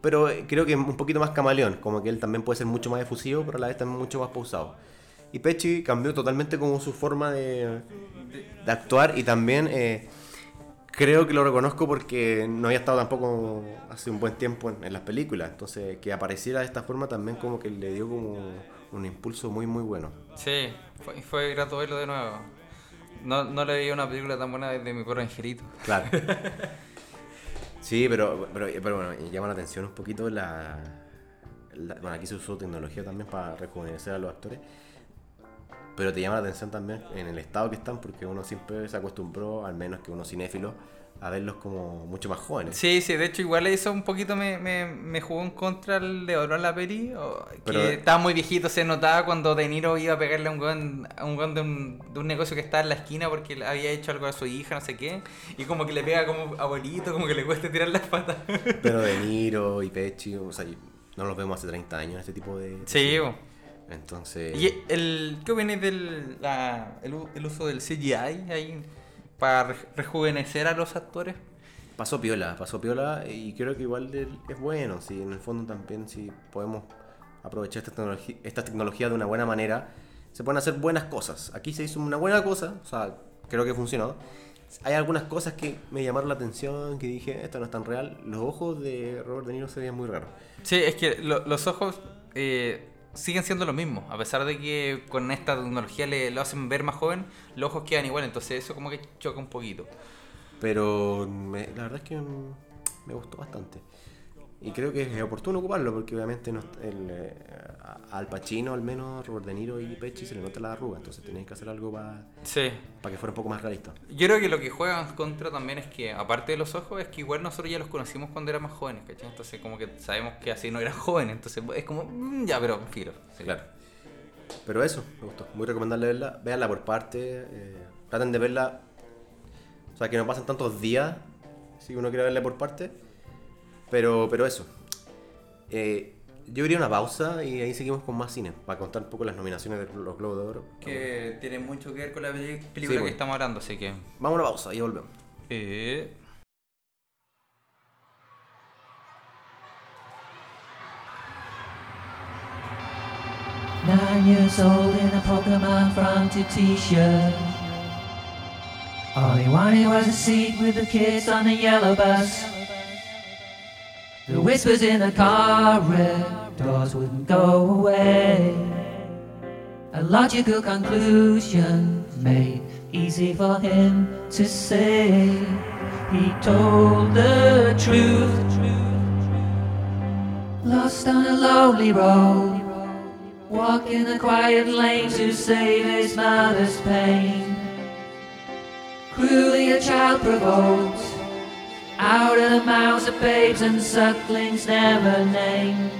pero eh, creo que un poquito más camaleón, como que él también puede ser mucho más efusivo, pero a la vez también mucho más pausado. Y Pesci cambió totalmente como su forma de, de actuar y también eh, creo que lo reconozco porque no había estado tampoco hace un buen tiempo en, en las películas, entonces que apareciera de esta forma también como que le dio como un impulso muy muy bueno.
Sí, fue, fue grato verlo de nuevo. No, no le veía una película tan buena desde mi perro angelito.
Claro. Sí, pero, pero, pero bueno, llama la atención un poquito la, la- Bueno, aquí se usó tecnología también para rejuvenecer a los actores. Pero te llama la atención también en el estado que están, porque uno siempre se acostumbró, al menos que uno cinéfilo, a verlos como mucho más jóvenes.
Sí, sí, de hecho igual eso un poquito me, me, me jugó en contra el de oro en la peli, o- que
Pero-
estaba muy viejito, se notaba cuando De Niro iba a pegarle a un a un weón de un, de un negocio que estaba en la esquina porque había hecho algo a su hija, no sé qué, y como que le pega como abuelito, como que le cuesta tirar las patas.
Pero De Niro y Pesci, o sea, no los vemos hace 30 años este tipo de... de
Sí.
Entonces...
¿Y el, qué opinas del la- el uso del CGI ahí para re- rejuvenecer a los actores?
Pasó piola, pasó piola y creo que igual de- es bueno, si en el fondo también si podemos aprovechar esta tecnología, esta tecnología de una buena manera, se pueden hacer buenas cosas. Aquí se hizo una buena cosa, o sea, creo que funcionó. Hay algunas cosas que me llamaron la atención, que dije, esto no es tan real. Los ojos de Robert De Niro se veían muy raros.
Sí, es que lo- los ojos eh, siguen siendo lo mismo. A pesar de que con esta tecnología le lo hacen ver más joven, los ojos quedan igual. Entonces eso como que choca un poquito.
Pero me- la verdad es que me gustó bastante. Y creo que es oportuno ocuparlo porque obviamente no, el, eh, al Pacino, al menos Robert De Niro y Pesci se le nota la arruga, entonces tenéis que hacer algo para
Sí.
que fuera un poco más realista.
Yo creo que lo que juegan contra también es que, aparte de los ojos, es que igual nosotros ya los conocimos cuando eran más jóvenes, ¿cachai? Entonces como que sabemos que así no eran jóvenes. Entonces es como, mm, ya, pero filo. sí.
Claro. Pero eso, me gustó. Muy recomendable verla. Véanla por parte. eh, traten de verla. O sea, que no pasen tantos días si uno quiere verla por parte. Pero, pero eso. Eh, yo iría a una pausa y ahí seguimos con más cine. Para contar un poco las nominaciones de los Globos de Oro.
Que tiene mucho que ver con la película
Sí,
que
pues.
estamos hablando, así que...
Vamos a una pausa y volvemos.
Eh,
Nine years old in a Pokemon fronted t-shirt. All he wanted was a seat with the kids on the yellow bus. The whispers in the doors wouldn't go away. A logical conclusion made easy for him to say. He told the truth. Lost on a lonely road. Walking a quiet lane to save his mother's pain. Cruelly a child provoked. Out of the mouths of babes and sucklings never named.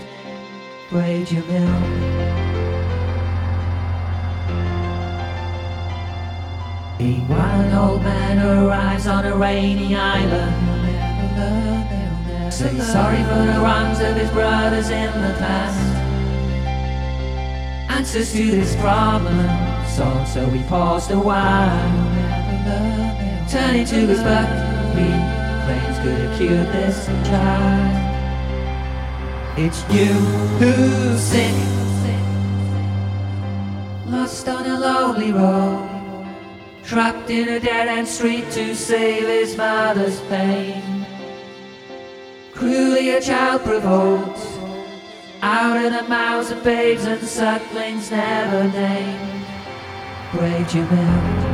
Brave Jamil. Meanwhile, an old man arrives on a rainy island. Say sorry for the wrongs of his brothers in the past. answers to this problem solved, so we paused a while. Turning to his back, he claims could have cured this child. It's you who's sick, lost on a lonely road, trapped in a dead end street to save his mother's pain. Cruelly a child provoked, out of the mouths of babes and sucklings never named. Brave. Brave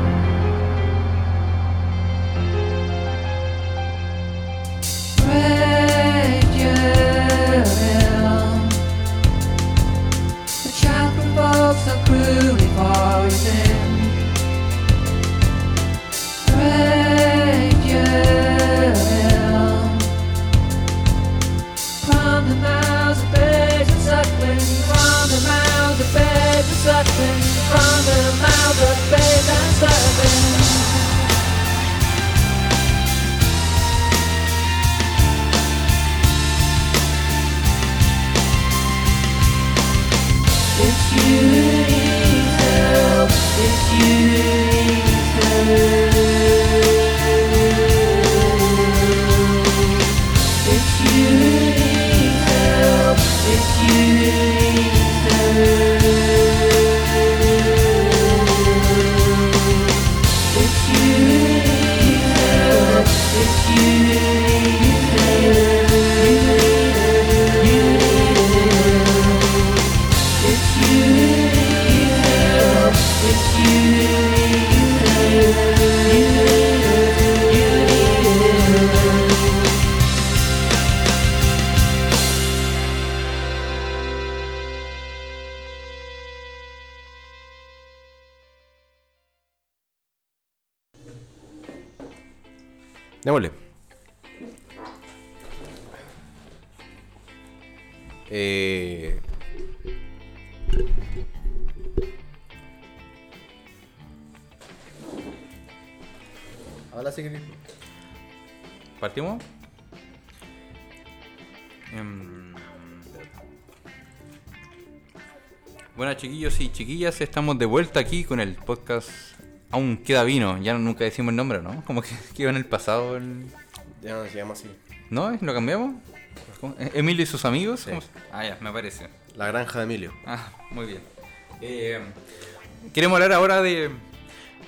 chiquillos y chiquillas, estamos de vuelta aquí con el podcast Aún queda vino. Ya nunca decimos el nombre, ¿no? Como que quedó en el pasado. el-
Ya no se llama así.
¿No? ¿Lo cambiamos? ¿Cómo? ¿Eh, ¿Emilio y sus amigos?
Sí.
¿Cómo se- Ah, ya, me parece.
La granja de Emilio.
Ah, muy bien. Eh, queremos hablar ahora de,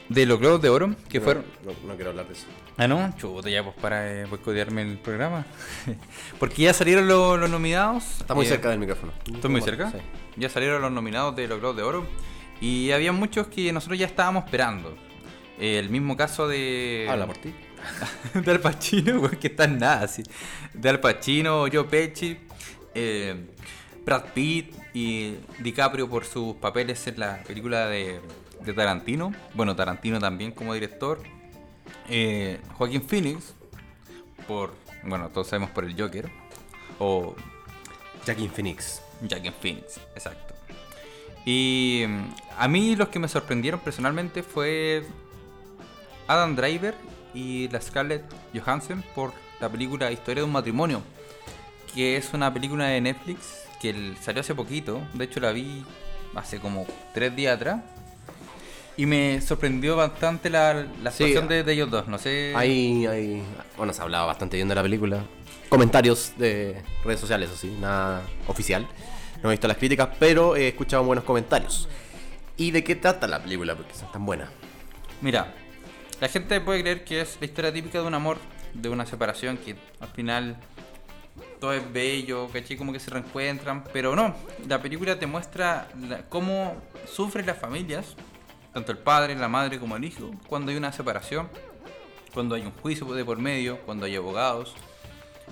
de los globos de oro que
No,
fueron.
No, no quiero hablar de eso.
Ah, no, chuta, ya pues para eh, boicotearme el programa. Porque ya salieron los, los nominados.
Está muy
eh,
cerca del micrófono.
¿Estoy muy cerca?
Sí.
Ya salieron los nominados de los Globos de Oro. Y había muchos que nosotros ya estábamos esperando. Eh, el mismo caso de.
Habla por ti.
de Al Pacino, que está en nada así. De Al Pacino, Joe Pesci, eh, Brad Pitt y DiCaprio por sus papeles en la película de, de Tarantino. Bueno, Tarantino también como director. Eh, Joaquín Phoenix por, bueno, todos sabemos por el Joker. O
Jackie Phoenix.
Joaquin Phoenix, exacto. Y mm, a mí los que me sorprendieron personalmente fue Adam Driver y la Scarlett Johansson por la película Historia de un matrimonio, que es una película de Netflix que salió hace poquito, de hecho la vi hace como tres días atrás. Y me sorprendió bastante la, la
Sí,
actuación de, de ellos dos, no sé...
Hay, hay. Bueno, se ha hablado bastante bien de la película. Comentarios de redes sociales, eso sí, nada oficial. No he visto las críticas, pero he escuchado buenos comentarios. ¿Y de qué trata la película? Porque es tan buena.
Mira, la gente puede creer que es la historia típica de un amor, de una separación, que al final todo es bello, ¿cachai? Como que se reencuentran, pero no, la película te muestra la- cómo sufren las familias, tanto el padre, la madre como el hijo, cuando hay una separación, cuando hay un juicio de por medio, cuando hay abogados,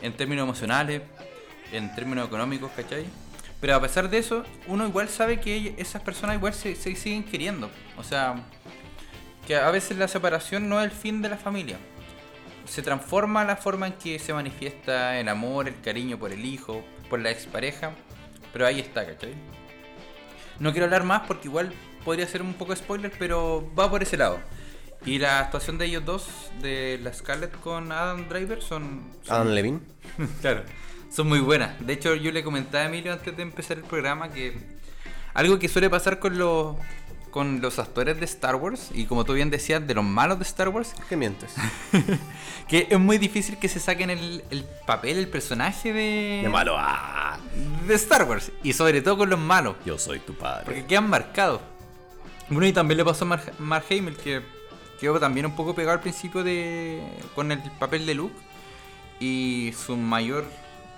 en términos emocionales, en términos económicos, ¿cachai? Pero a pesar de eso, uno igual sabe que esas personas igual se, se siguen queriendo. O sea, que a veces la separación no es el fin de la familia. Se transforma la forma en que se manifiesta el amor, el cariño por el hijo, por la expareja, pero ahí está, ¿cachai? No quiero hablar más porque igual podría ser un poco spoiler, pero va por ese lado. Y la actuación de ellos dos, de la Scarlett con Adam Driver, son, son
Adam Levine.
claro, son muy buenas. De hecho, yo le comentaba a Emilio antes de empezar el programa que Algo que suele pasar con los con los actores de Star Wars y como tú bien decías de los malos de Star Wars
¿Qué mientes?
que es muy difícil que se saquen el, el papel el personaje de
De malo. ¡Ah!
de Star Wars y sobre todo con los malos
Yo soy tu padre.
porque quedan marcados bueno y también le pasó a Mark Hamill que quedó también un poco pegado al principio de con el papel de Luke. Y su mayor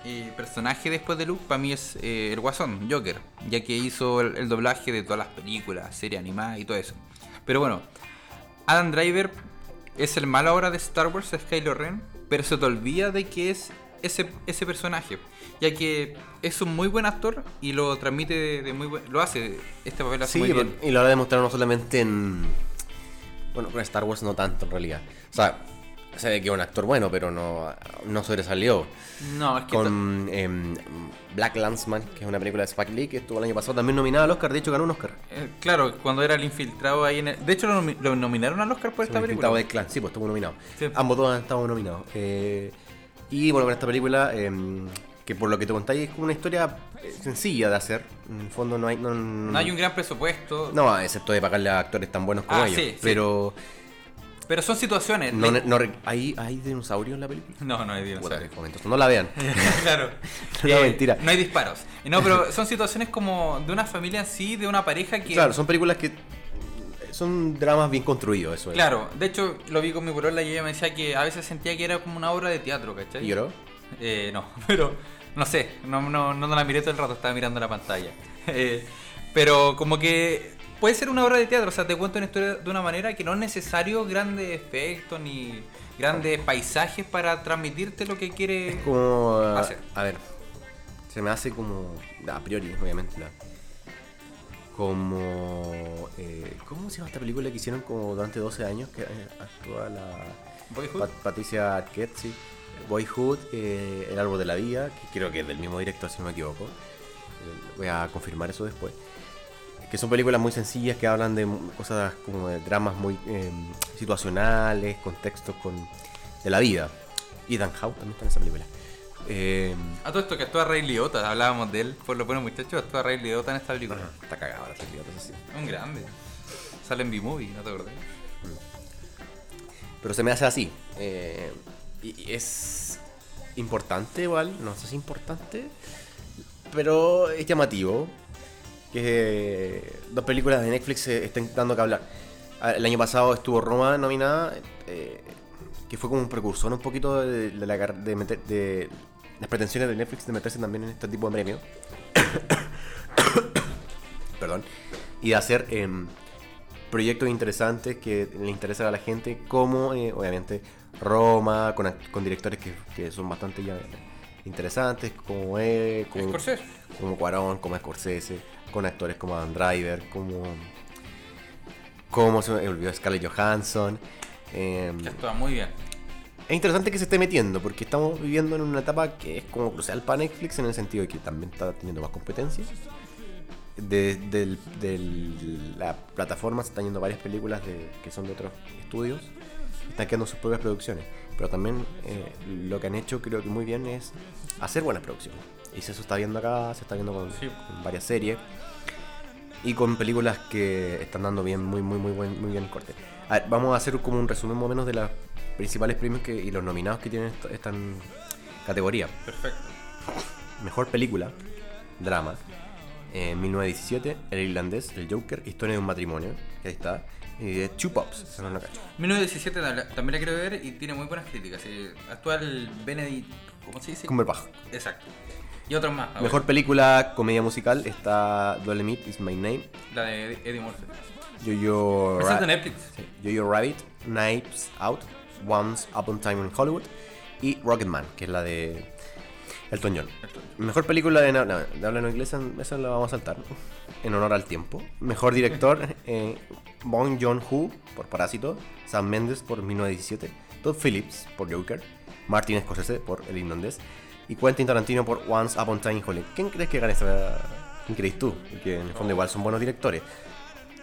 eh, personaje después de Luke para mí es eh, el Guasón, Joker, ya que hizo el, doblaje de todas las películas, series animadas y todo eso. Pero bueno, Adam Driver es el malo ahora de Star Wars, es Kylo Ren, pero se te olvida de que es ese, ese personaje, ya que es un muy buen actor y lo transmite de, de muy buen, lo hace, este papel hace
Sí,
muy bien.
y lo habrá demostrado no solamente en. Bueno, con Star Wars no tanto en realidad. O sea, se ve que es un actor bueno, pero no, no sobresalió.
No, es que
Con em, Black Landsman, que es una película de Spike Lee que estuvo el año pasado también nominada al Oscar. De hecho, ganó un Oscar.
Eh, claro, cuando era el infiltrado ahí en el... De hecho, lo, nomi- lo nominaron al Oscar por esta
El
película.
Infiltrado del Clan. Sí, pues estuvo nominado.
Sí.
Ambos dos han estado nominados. Eh, y bueno, con esta película, em, que por lo que te contáis, es como una historia eh, sencilla de hacer. En el fondo no hay. No,
No hay un gran presupuesto,
No, excepto de pagarle a actores tan buenos como
Ah,
ellos.
sí, sí.
pero.
pero son situaciones.
No, no ¿hay, ¿Hay dinosaurios en la película?
no, no hay dinosaurios.
entonces no la vean.
claro.
No, mentira.
No hay disparos. No, pero son situaciones como de una familia en sí, de una pareja que...
Claro, son películas que. Son dramas bien construidos, eso es.
Claro, de hecho lo vi con mi polola y ella me decía que a veces sentía que era como una obra de teatro, ¿cachai?
¿Y lloró?
Eh, no, pero no sé, no, no, no la miré todo el rato, estaba mirando la pantalla. Eh, pero como que puede ser una obra de teatro, o sea, te cuento una historia de una manera que no es necesario grandes efectos ni grandes paisajes para transmitirte lo que quiere.
Como. a-
Hace.
A ver. Se me hace como. A priori, obviamente. la- como. eh, ¿Cómo se llama esta película que hicieron como durante 12 años? Que eh, actúa la. Pat- Patricia Arquette, sí. Boyhood, eh, El árbol de la vida, que creo que es del mismo director, si no me equivoco. Eh, Voy a confirmar eso después. Que son películas muy sencillas que hablan de cosas como de dramas muy eh, situacionales, contextos con, de la vida. Ethan Howe también está en esa película. Eh,
A todo esto que actúa Ray Liotta, hablábamos de él, por lo bueno muchachos, actúa Ray Liotta en esta película.
está cagado película, entonces sí.
Un grande. Sale en B-Movie, ¿no te acordás?
Pero se me hace así. eh, y es importante igual, no sé si importante, pero es llamativo que dos películas de Netflix se estén dando que hablar. Ah, El año pasado estuvo Roma nominada, eh, que fue como un precursor un poquito de, la meter- de las pretensiones de Netflix de meterse también en este tipo de premios. Perdón. Y de hacer em, proyectos interesantes que le interesan a la gente, como eh, obviamente Roma, con, con directores que, que son bastante ya interesantes, como, eh, como,
Scorsese.
como Cuarón, como Scorsese, con actores como Adam Driver, como. como se me olvidó Scarlett Johansson. em,
Que actúa muy bien.
es interesante que se esté metiendo porque estamos viviendo en una etapa que es como crucial para Netflix en el sentido de que también está teniendo más competencia. De, del- del- la plataforma se están yendo varias películas de, que son de otros estudios. Están quedando sus propias producciones. Pero también eh, lo que han hecho creo que muy bien es hacer buenas producciones. Y si eso está viendo acá, se está viendo con,
Sí.
con varias series. Y con películas que están dando bien, muy, muy, muy, buen, muy bien el corte. A ver, vamos a hacer como un resumen más o menos de los principales premios que, y los nominados que tienen esta, esta categoría.
Perfecto.
Mejor película, drama, eh, 1917, El Irlandés, El Joker, Historia de un matrimonio, que ahí está, y de Two Pops, esa no la cacho.
1917 tam- también la quiero ver y tiene muy buenas críticas. eh, Actúa el Benedict. ¿Cómo se dice?
Cumberbatch.
Exacto. Y otros más. ver,
Mejor película, comedia musical, está Dolemite Is My Name,
La de Eddie Murphy.
Yo-Yo
Presenta
Ra-
en Netflix.
sí, Yo-Yo Rabbit, Knives Out, Once Upon a Time in Hollywood y Rocketman, que es la de Elton John. Mejor película de, no, no, de habla no inglesa, esa la vamos a saltar, en honor al tiempo. Mejor director, eh, Bong Joon-ho por Parásito, Sam Mendes por 1917, Todd Phillips por Joker, Martin Scorsese por El Irlandés y Quentin Tarantino por Once Upon a Time in Hollywood. ¿Quién crees que gane esta? ¿Quién crees tú? Que en el fondo igual son buenos directores.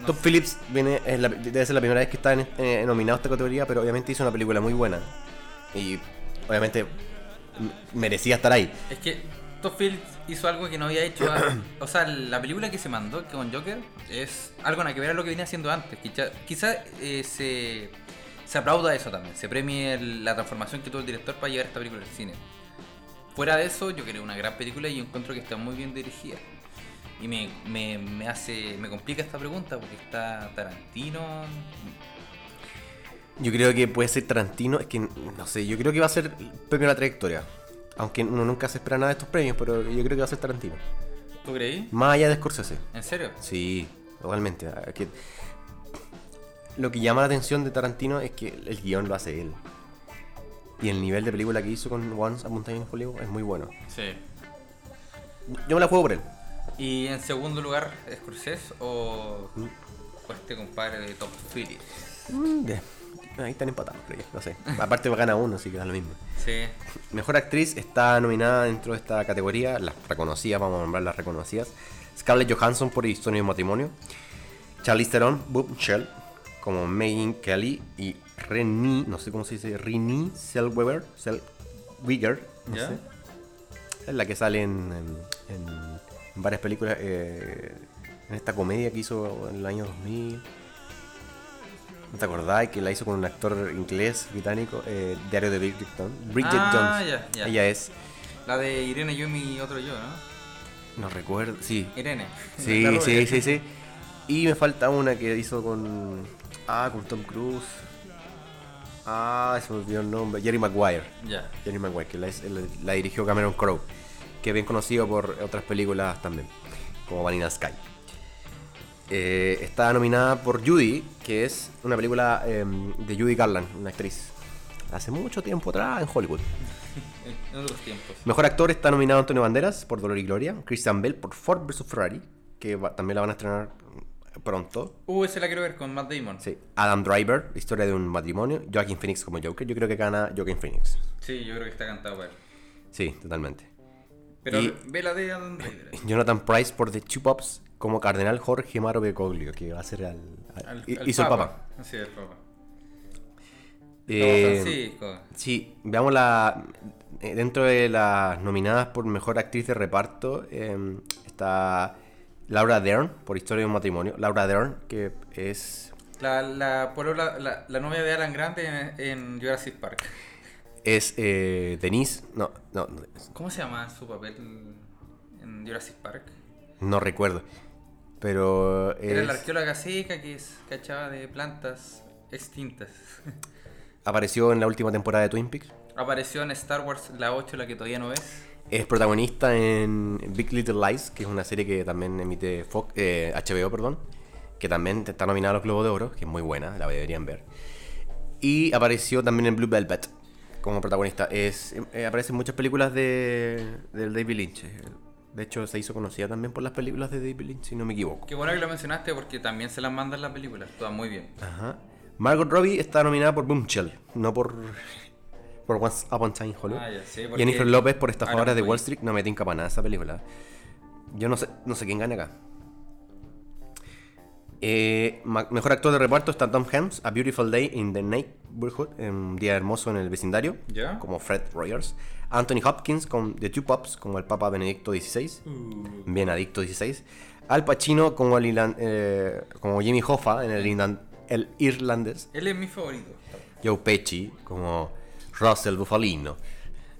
Todd Phillips viene, es la- debe ser la primera vez que está en- eh, nominado a esta categoría, pero obviamente hizo una película muy buena. Y obviamente merecía estar ahí.
Es que Todd Phillips hizo algo que no había hecho. o sea, la película que se mandó con Joker es algo nada que ver a lo que venía haciendo antes. Quizá, quizá, eh, se, se aplauda eso también. Se premie el- la transformación que tuvo el director para llevar esta película al cine. Fuera de eso, yo creo una gran película y encuentro que está muy bien dirigida. Y me, me, me hace. me complica esta pregunta porque está Tarantino.
Yo creo que puede ser Tarantino, es que no sé, yo creo que va a ser premio a la trayectoria. Aunque uno nunca se espera nada de estos premios, pero yo creo que va a ser Tarantino.
¿Tú creí?
Más allá de Scorsese.
¿En serio?
Sí, totalmente. Lo que llama la atención de Tarantino es que el guion lo hace él. Y el nivel de película que hizo con Once a in Hollywood es muy bueno.
Sí.
Yo me la juego por él.
¿Y en segundo lugar, Scorsese o, o este compadre de Top Phillips?
Mm, de- Ahí están empatados, creo yo. No sé. Aparte gana uno, así que da lo mismo.
Sí.
Mejor actriz está nominada dentro de esta categoría, las reconocidas, vamos a nombrar las reconocidas. Scarlett Johansson por Historia de matrimonio, Charlize Theron, Bob Shell, como Megan Kelly y Renée, no sé cómo se dice, Renée Zellweger, Zellweger, no sé. Es la que sale en, en- en varias películas, eh, en esta comedia que hizo en el año 2000. ¿No te acordás? Que la hizo con un actor inglés, británico, eh, Diario de Bridget Jones. Bridget
Ah,
Jones.
ya, ya.
Ella es,
La de Irene, yo y mi otro yo, ¿no?
no recuerdo, sí.
Irene.
Sí, sí, sí, sí. Y me falta una que hizo con. Ah, con Tom Cruise. Ah, se me olvidó el nombre. Jerry Maguire.
Ya.
Jerry Maguire, que la, la- la dirigió Cameron Crowe. Que es bien conocido por otras películas también. Como Vanilla Sky. Eh, está nominada por Judy, que es una película em, de Judy Garland, una actriz. Hace mucho tiempo atrás en Hollywood.
En otros tiempos.
Mejor actor está nominado Antonio Banderas por Dolor y Gloria, Christian Bell por Ford vs Ferrari, que va- también la van a estrenar pronto.
Uh, esa la quiero ver con Matt Damon.
Sí. Adam Driver, historia de un matrimonio, Joaquin Phoenix como Joker, yo creo que gana Joaquin Phoenix.
Sí, yo creo que está cantado para él.
Sí, totalmente.
Pero
Y-
ve la de Adam Driver.
Jonathan Price por The Two Pops como Cardenal Jorge Maro Bergoglio, que va a ser al, al-
Al-
hi-
al
hizo el Papa.
Sí, el Papa.
Eh,
Papa Francisco.
Sí, veamos la. eh, Dentro de las nominadas por mejor actriz de reparto eh, está Laura Dern por Historia de un matrimonio. Laura Dern, que es.
La, la, polola- la, la novia de Alan Grant en, en Jurassic Park.
Es eh, Denise. No, no, no,
¿Cómo se llama su papel en Jurassic Park?
no recuerdo. Pero.
Era la
es-
arqueóloga seca que es cachaba de plantas extintas.
apareció en la última temporada de Twin Peaks.
Apareció en Star Wars la 8, la que todavía no ves.
Es protagonista en Big Little Lies, que es una serie que también emite Fox- eh, HBO, perdón, que también está nominada a los Globos de Oro, que es muy buena, la deberían ver. Y apareció también en Blue Velvet como protagonista. Es, eh, aparece en muchas películas de, del David Lynch. De hecho, se hizo conocida también por las películas de David Lynch, si no me equivoco.
Qué bueno que lo mencionaste porque también se las mandan las películas. Todas muy bien.
Ajá. Margot Robbie está nominada por Boomshell, no por, por Once Upon a Time Hollywood.
Ah, ya,
Jennifer López por Estafadoras de Wall. Street no me tinca para nada esa película. Yo no sé, no sé quién gana acá. Eh, mejor actor de reparto está Tom Hanks, A Beautiful Day in the Neighborhood, un día hermoso en el vecindario,
¿Ya?
como Fred Rogers. Anthony Hopkins con The Two Pops, como el Papa Benedicto XVI, bien adicto XVI. Al Pacino como, el eh, como Jimmy Hoffa en el, irlan- el irlandés.
Él es mi favorito.
Joe Pesci como Russell Bufalino.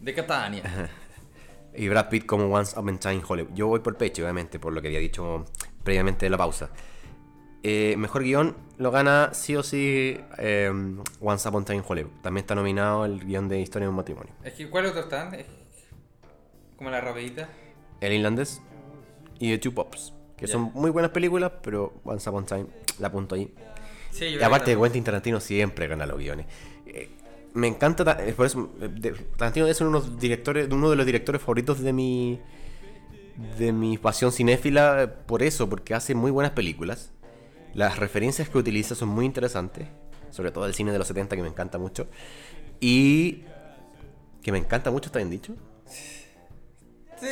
De Catania.
Y Brad Pitt como Once Upon a Time in Hollywood. Yo voy por Pesci, obviamente, por lo que había dicho previamente de la pausa. Eh, mejor guion lo gana sí o sí eh, Once Upon a Time in Hollywood. También está nominado el guion de Historia de un matrimonio.
Es que, ¿cuál otro están? Es como la rapidita.
El irlandés y The Two Pops. Que son muy buenas películas, pero Once Upon a Time la apunto ahí.
Sí,
Y aparte. Quentin Tarantino siempre gana los guiones. Eh, me encanta, ta- eh, por eso, eh, Tarantino es uno de los directores, uno de los directores favoritos de mi, de mi pasión cinéfila, por eso, porque hace muy buenas películas. Las referencias que utiliza son muy interesantes, sobre todo el cine de los 70 que me encanta mucho. Y que me encanta mucho, ¿está bien dicho?
Sí,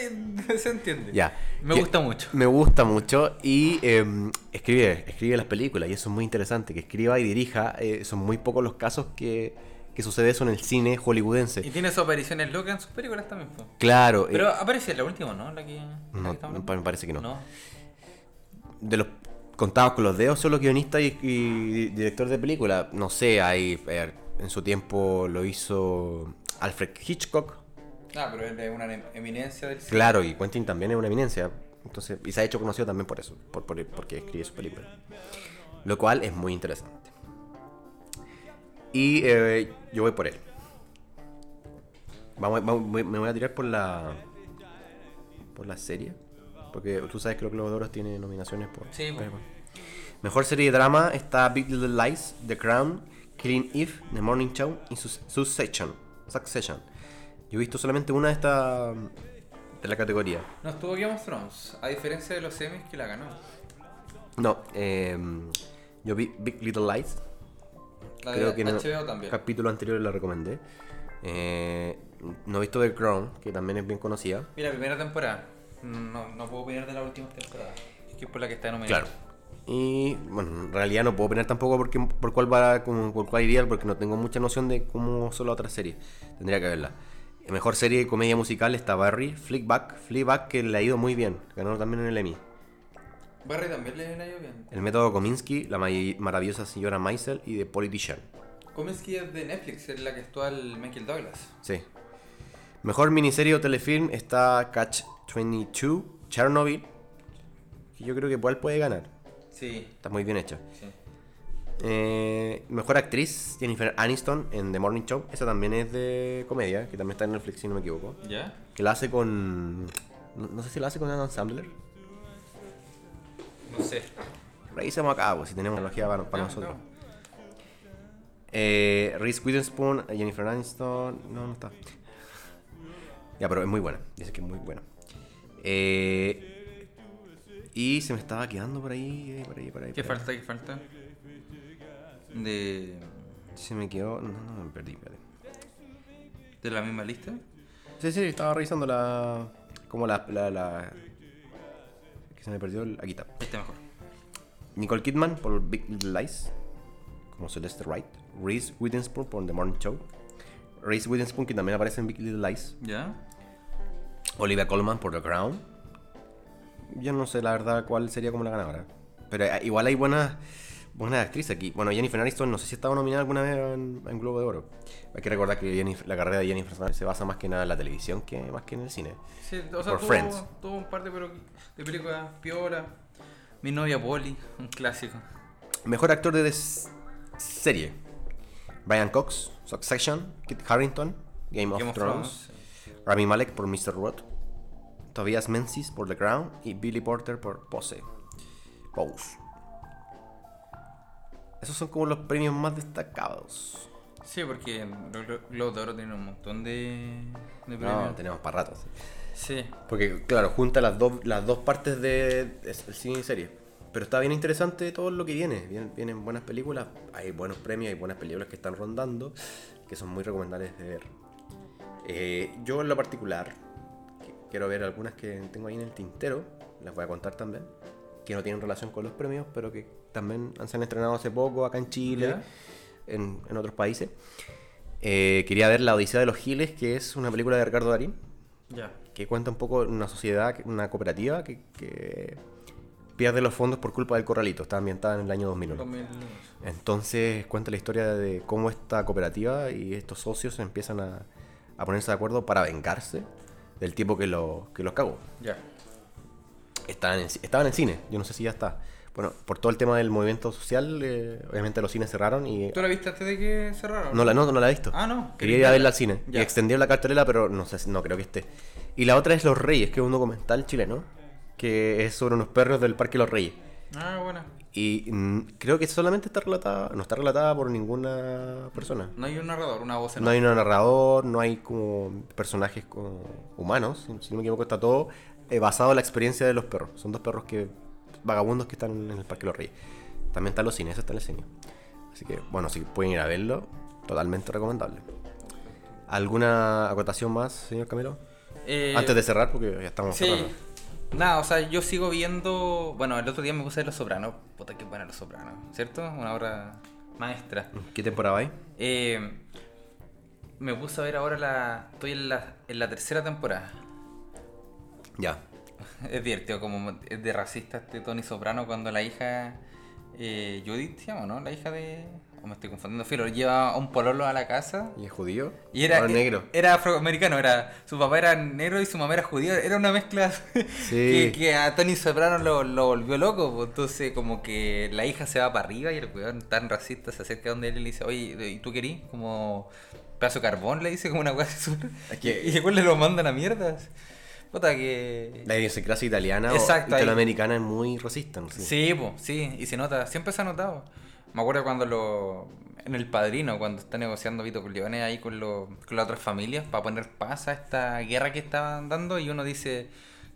se entiende.
Ya.
Me
Que-
gusta mucho.
Me gusta mucho y eh, escribe, escribe las películas y eso es muy interesante, que escriba y dirija. eh, son muy pocos los casos que, que sucede eso en el cine hollywoodense.
Y tiene sus apariciones locas en sus películas también.
Claro,
Pero
eh,
aparece la última, ¿no? La que, la
no,
que
me parece que no.
No.
de los contados con los dedos son los guionistas y, y director de película. No sé, hay eh, en su tiempo lo hizo Alfred Hitchcock.
Ah, pero él es una em- eminencia del cine.
Claro, y Quentin también es una eminencia. Entonces, y se ha hecho conocido también por eso, por, por- porque escribe su película. Lo cual es muy interesante. Y eh, yo voy por él. Vamos, me voy a tirar por la por la serie. Porque tú sabes que los Globos de Oro tiene nominaciones por.
Sí, bueno.
Mejor serie de drama está Big Little Lies, The Crown, Killing Eve, The Morning Show y Succession. Succession. Yo he visto solamente una de esta de la categoría.
No estuvo Game of Thrones, a diferencia de los semis que la ganó.
No, eh, yo vi Big Little Lies.
La
Creo que en el
también.
capítulo anterior la recomendé. Eh, no he visto The Crown, que también es bien conocida.
Mira, primera temporada. No, no puedo opinar de la última temporada. Es que es por la que está nominada.
Claro. Y bueno, en realidad no puedo opinar tampoco porque, por cuál va, como, por cuál iría, porque no tengo mucha noción de cómo son las otras series. Tendría que verla. La mejor serie de comedia musical está Barry, Flickback, Fleabag, que le ha ido muy bien. Ganó también en el Emmy.
Barry también le ha ido bien.
El método Kominsky, La ma- maravillosa señora Maisel y The Politician.
Cominsky es de Netflix, es la que actúa el Michael Douglas.
Sí. Mejor miniserie o telefilm está Catch 22, Chernobyl, que yo creo que igual puede ganar.
Sí,
Está muy bien hecha.
sí.
Eh, mejor actriz, Jennifer Aniston en The Morning Show. Esa también es de comedia, que también está en Netflix, si no me equivoco.
¿Ya?
Que la hace con. No, no sé si la hace con Adam Sandler.
No sé.
Revisemos acá, pues, si tenemos tecnología para, para
No,
nosotros.
no.
Eh, Reese Witherspoon, Jennifer Aniston. No, no está. Ya, pero es muy buena. Dice que es muy buena. Eh, y se me estaba quedando por ahí, eh, por ahí, por ahí.
¿Qué
por ahí.
falta? ¿Qué falta? De,
Se me quedó. No, no, me perdí,
de la misma lista.
Sí, sí, estaba revisando la. Como la. la, la- que se me perdió. el- Aquí está.
Este mejor.
Nicole Kidman por Big Little Lies. Como Celeste Wright. Reese Witherspoon por The Morning Show. Reese Witherspoon, que también aparece en Big Little Lies.
¿Ya?
Olivia Colman por The Crown. Yo no sé la verdad cuál sería como la ganadora. Pero eh, igual hay buenas buenas actrices aquí. Bueno, Jennifer Aniston no sé si estaba nominada alguna vez en, en Globo de Oro. Hay que recordar que Jennifer- la carrera de Jennifer Aniston se basa más que nada en la televisión que más que en el cine.
Sí, o sea,
Por
tuvo,
Friends.
tuvo un par de, pero- de películas piola. Mi novia Polly, un clásico.
Mejor actor de serie. Brian Cox, Succession, Kit Harrington, Game of,
Game of
Thrones,
Thrones.
Rami Malek por Mr. Robot, Tobias Menzies por The Crown y Billy Porter por Pose. Pose. Esos son como los premios más destacados.
Sí, porque los Glo- Globos de Oro tienen un montón de, de
No,
premios.
tenemos para ratos.
Sí.
Porque, claro, junta las dos, las dos partes de el cine y serie. Pero está bien interesante todo lo que viene. Vienen, vienen buenas películas, hay buenos premios, hay buenas películas que están rondando, que son muy recomendables de ver. Eh, yo en lo particular, quiero ver algunas que tengo ahí en el tintero, las voy a contar también, que no tienen relación con los premios, pero que también se han estrenado hace poco acá en Chile, en, en otros países. Eh, quería ver La Odisea de los Giles, que es una película de Ricardo Darín
Ya.
que cuenta un poco una sociedad, una cooperativa que, que pierde los fondos por culpa del corralito. Está ambientada en el año 2001.
2000.
Entonces cuenta la historia de cómo esta cooperativa y estos socios empiezan a, a ponerse de acuerdo para vengarse del tipo que, lo, que los cagó.
Ya.
Estaba en, el, ci- estaba en cine, yo no sé si ya está. Bueno, por todo el tema del movimiento social, eh, obviamente los cines cerraron y...
¿Tú la viste antes de que cerraron?
No la, no, no la he visto.
Ah, no.
Quería ir a
verla?
al cine.
Ya.
Y extendieron la cartelera, pero no sé, no creo que esté. Y la otra es Los Reyes, que es un documental chileno, que es sobre unos perros del Parque Los Reyes.
Ah, bueno.
Y mm, creo que solamente está relatada, no está relatada por ninguna persona.
No hay un narrador, una voz en
No hay un narrador, no hay como personajes como humanos, si- no me equivoco, está todo eh, basado en la experiencia de los perros. Son dos perros que vagabundos que están en el Parque Los Reyes. También están los cines, eso está en el cine. Así que, bueno, si pueden ir a verlo, totalmente recomendable. ¿Alguna acotación más, señor Camilo?
Eh,
Antes de cerrar, porque ya estamos
Sí.
cerrando.
Nada, o sea, yo sigo viendo. Bueno, el otro día me puse Los Sopranos. Puta, qué buena Los Sopranos, ¿cierto? Una obra maestra.
¿Qué temporada hay?
Eh, me puse a ver ahora la. Estoy en la, en la tercera temporada.
Ya.
Es divertido, como es de racista este Tony Soprano cuando la hija. eh, Judith se llama, ¿no? La hija de. O me estoy confundiendo, Filo. Lleva a un pololo a la casa.
¿Y es judío?
Y era,
negro.
Era afroamericano, era. Su papá era negro y su mamá era judía. Era una mezcla que, que a Tony Soprano lo, lo volvió loco. pues. Entonces, como que la hija se va para arriba y el weón tan racista se acerca donde él y le dice, oye, ¿y tú querís? Como pedazo de carbón, le dice, como una.
Es que-
Y después le lo mandan a mierdas. Puta que.
La idiosincrasia italiana
Exacto,
o
ahí.
italoamericana es muy racista. ¿no?
Sí, pues, sí, y se nota, siempre se ha notado. Me acuerdo cuando lo. En El Padrino, cuando está negociando Vito Corleone ahí con, lo- con las otras familias para poner paz a esta guerra que estaban dando, y uno dice.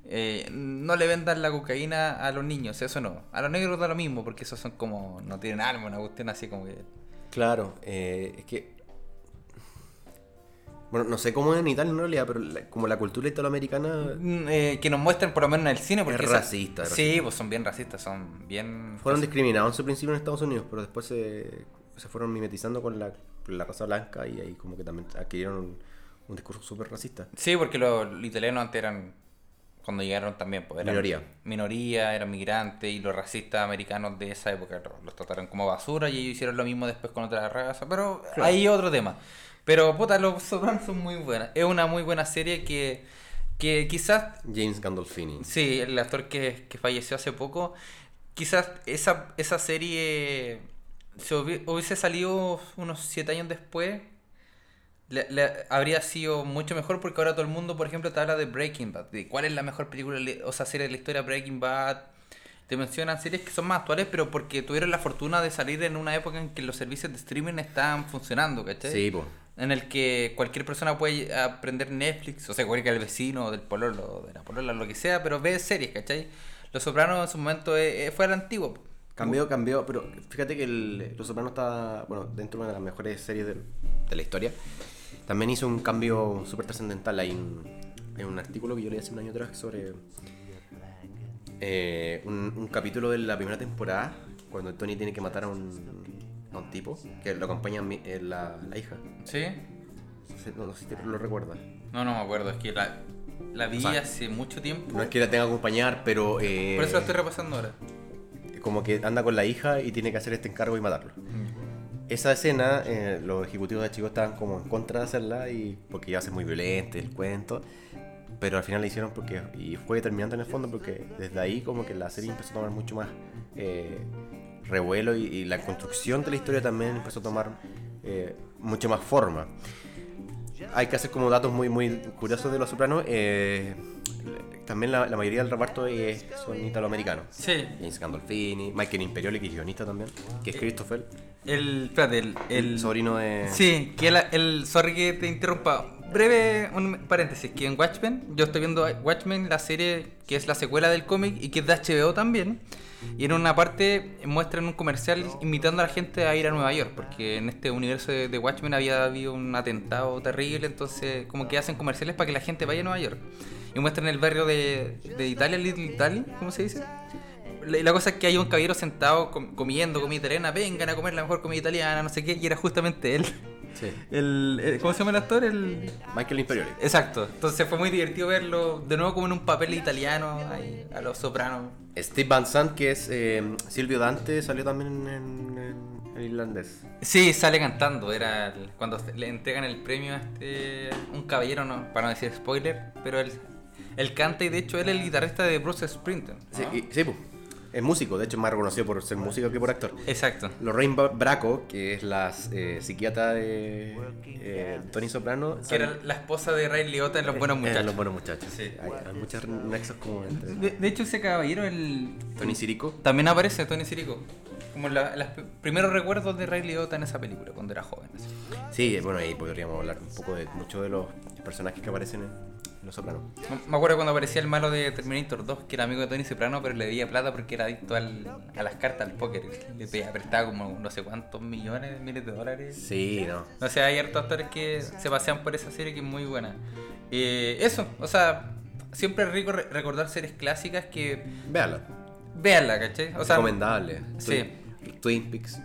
eh, no le vendan la cocaína a los niños, eso no. A los negros da lo mismo, porque esos son como. No tienen alma, una cuestión así como que.
Claro, eh, es que. Bueno, no sé cómo es en Italia en realidad, pero la- como la cultura italoamericana.
Mm, eh, que nos muestren por lo menos en el cine, porque.
Es
esa-
racista,
Sí, pues son bien racistas, son bien.
Fueron discriminados en su principio en Estados Unidos, pero después se, se fueron mimetizando con la, la raza blanca y ahí como que también adquirieron un, un discurso súper racista.
Sí, porque los, los italianos antes eran, cuando llegaron también, pues eran
Minoría.
Minoría, eran migrantes y los racistas americanos de esa época lo- los trataron como basura y ellos hicieron lo mismo después con otra raza, pero ahí otro tema. Pero puta, los sopranos son muy buenas. Es una muy buena serie que, que quizás,
James Gandolfini.
sí, el actor que, que falleció hace poco, quizás esa, esa serie se hubi- hubiese salido unos siete años después le- le- habría sido mucho mejor porque ahora todo el mundo, por ejemplo, te habla de Breaking Bad, de cuál es la mejor película, o sea, serie de la historia Breaking Bad. Te mencionan series que son más actuales, pero porque tuvieron la fortuna de salir en una época en que los servicios de streaming estaban funcionando, ¿cachai?
Sí, pues.
En el que cualquier persona puede aprender Netflix, o sea, cualquier el vecino, del pololo, de la polola, lo que sea, pero ve series, ¿cachai? Los Sopranos en su momento eh, eh, fue al antiguo.
Cambió, cambió, pero fíjate que el, Los Sopranos está, bueno, dentro de una de las mejores series del- de, la historia. También hizo un cambio súper trascendental. Hay un, hay un artículo que yo leí hace un año atrás sobre eh, un, un capítulo de la primera temporada, cuando Tony tiene que matar a un, a un tipo, que lo acompaña mi- eh, la, la hija.
¿Sí?
No, no sé si te lo recuerdas.
No, no me acuerdo, es que la, la vi
O sea,
hace mucho tiempo.
No es que la tenga que acompañar, pero... eh,
Por eso la estoy repasando ahora.
como que anda con la hija y tiene que hacer este encargo y matarlo. Esa escena, eh, los ejecutivos de Chico estaban como en contra de hacerla y porque iba a ser muy violento el cuento, pero al final la hicieron porque y fue determinante en el fondo porque desde ahí como que la serie empezó a tomar mucho más eh, revuelo y, y la construcción de la historia también empezó a tomar eh, mucho más forma. Hay que hacer como datos muy muy curiosos de Los Sopranos. eh, también la, la mayoría del reparto es, son italoamericanos.
Sí.
James Gandolfini, Michael Imperioli, que es guionista también, que es Christopher,
El, espérate, el, el,
sobrino de...
Sí, que el, el, sorry que te interrumpa. Breve un paréntesis, que en Watchmen, yo estoy viendo Watchmen, la serie que es la secuela del cómic y que es de HBO también. Y en una parte muestran un comercial invitando a la gente a ir a Nueva York, porque en este universo de, Watchmen había habido un atentado terrible, entonces como que hacen comerciales para que la gente vaya a Nueva York. Y muestran el barrio de, de Italia, Little Italy, ¿cómo se dice? La, la cosa es que hay un caballero sentado com- comiendo comida italiana, vengan a comer la mejor comida italiana, no sé qué, y era justamente él.
Sí.
El, el- ¿Cómo se llama el actor? El...
Michael Imperioli.
Exacto. Entonces fue muy divertido verlo de nuevo como en un papel italiano, ahí, a los sopranos.
Steve Van Sant, que es eh, Silvio Dante, salió también en, en- en irlandés.
Sí, sale cantando. Era el- cuando le entregan el premio a este un caballero, no, para no decir spoiler, pero él, él canta y de hecho él es el guitarrista de Bruce Springsteen.
Sí, sí, pues, es músico, de hecho es más reconocido por ser músico que por actor.
Exacto.
Lorraine Bracco, que es la eh, psiquiatra de eh, Tony Soprano,
Que era la esposa de Ray Liotta en Los Buenos Muchachos.
Los buenos muchachos.
Sí.
Hay, hay muchos nexos como entre
De, de hecho, ese caballero, el,
Tony Sirico.
También aparece Tony Sirico. Como la- los primeros recuerdos de Ray Liotta en esa película, cuando era joven. así.
Sí, bueno, ahí podríamos hablar un poco de muchos de los personajes que aparecen en Los Sopranos.
Me- acuerdo cuando aparecía el malo de Terminator 2, que era amigo de Tony Soprano, pero le debía plata porque era adicto al- a las cartas, al póker. Le pedía prestaba como no sé cuántos millones, miles de dólares.
Sí, no.
O sea, hay hartos actores que se pasean por esa serie que es muy buena. Eh, eso, o sea, siempre es rico re- recordar series clásicas que
Véanla.
véanla, ¿cachai? O sea,
Recomendable.
sí.
Twin Peaks.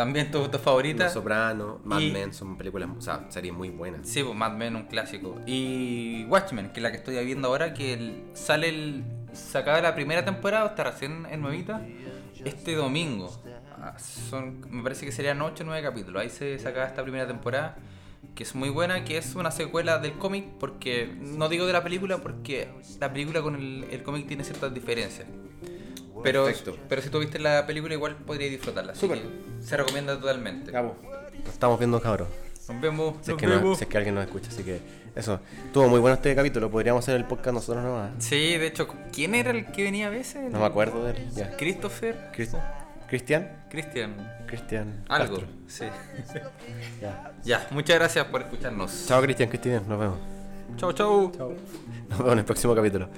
También tu, tu favorita.
Los Sopranos, Mad
Y-
Men son películas, o sea, series muy buenas.
Sí, pues Mad Men, un clásico. Y Watchmen, que es la que estoy viendo ahora, que el- sale el. Se acaba la primera temporada, está recién en nuevita, este domingo. Ah, Son, me parece que serían 8 o 9 capítulos. Ahí se sacaba esta primera temporada, que es muy buena, que es una secuela del cómic, porque no digo de la película, porque la película con el, el cómic tiene ciertas diferencias. Pero,
Perfecto.
pero si tú viste la película, igual podrías disfrutarla. Así
Súper.
que se recomienda totalmente.
Cabo. Nos estamos viendo, cabros.
Nos vemos.
Si es,
nos
que no-
vemos.
si es que alguien nos escucha, así que eso. Estuvo muy bueno este capítulo. Podríamos hacer el podcast nosotros nomás.
Sí, de hecho, ¿quién era el que venía a veces?
No me acuerdo de él. Ya.
Christopher.
Cris- ¿Cristian?
Cristian.
Cristian.
Algo.
Castro.
Sí.
Ya.
Ya, muchas gracias por escucharnos.
Chao, Cristian, Cristian. Nos vemos.
Chau, chau.
Nos vemos en el próximo capítulo.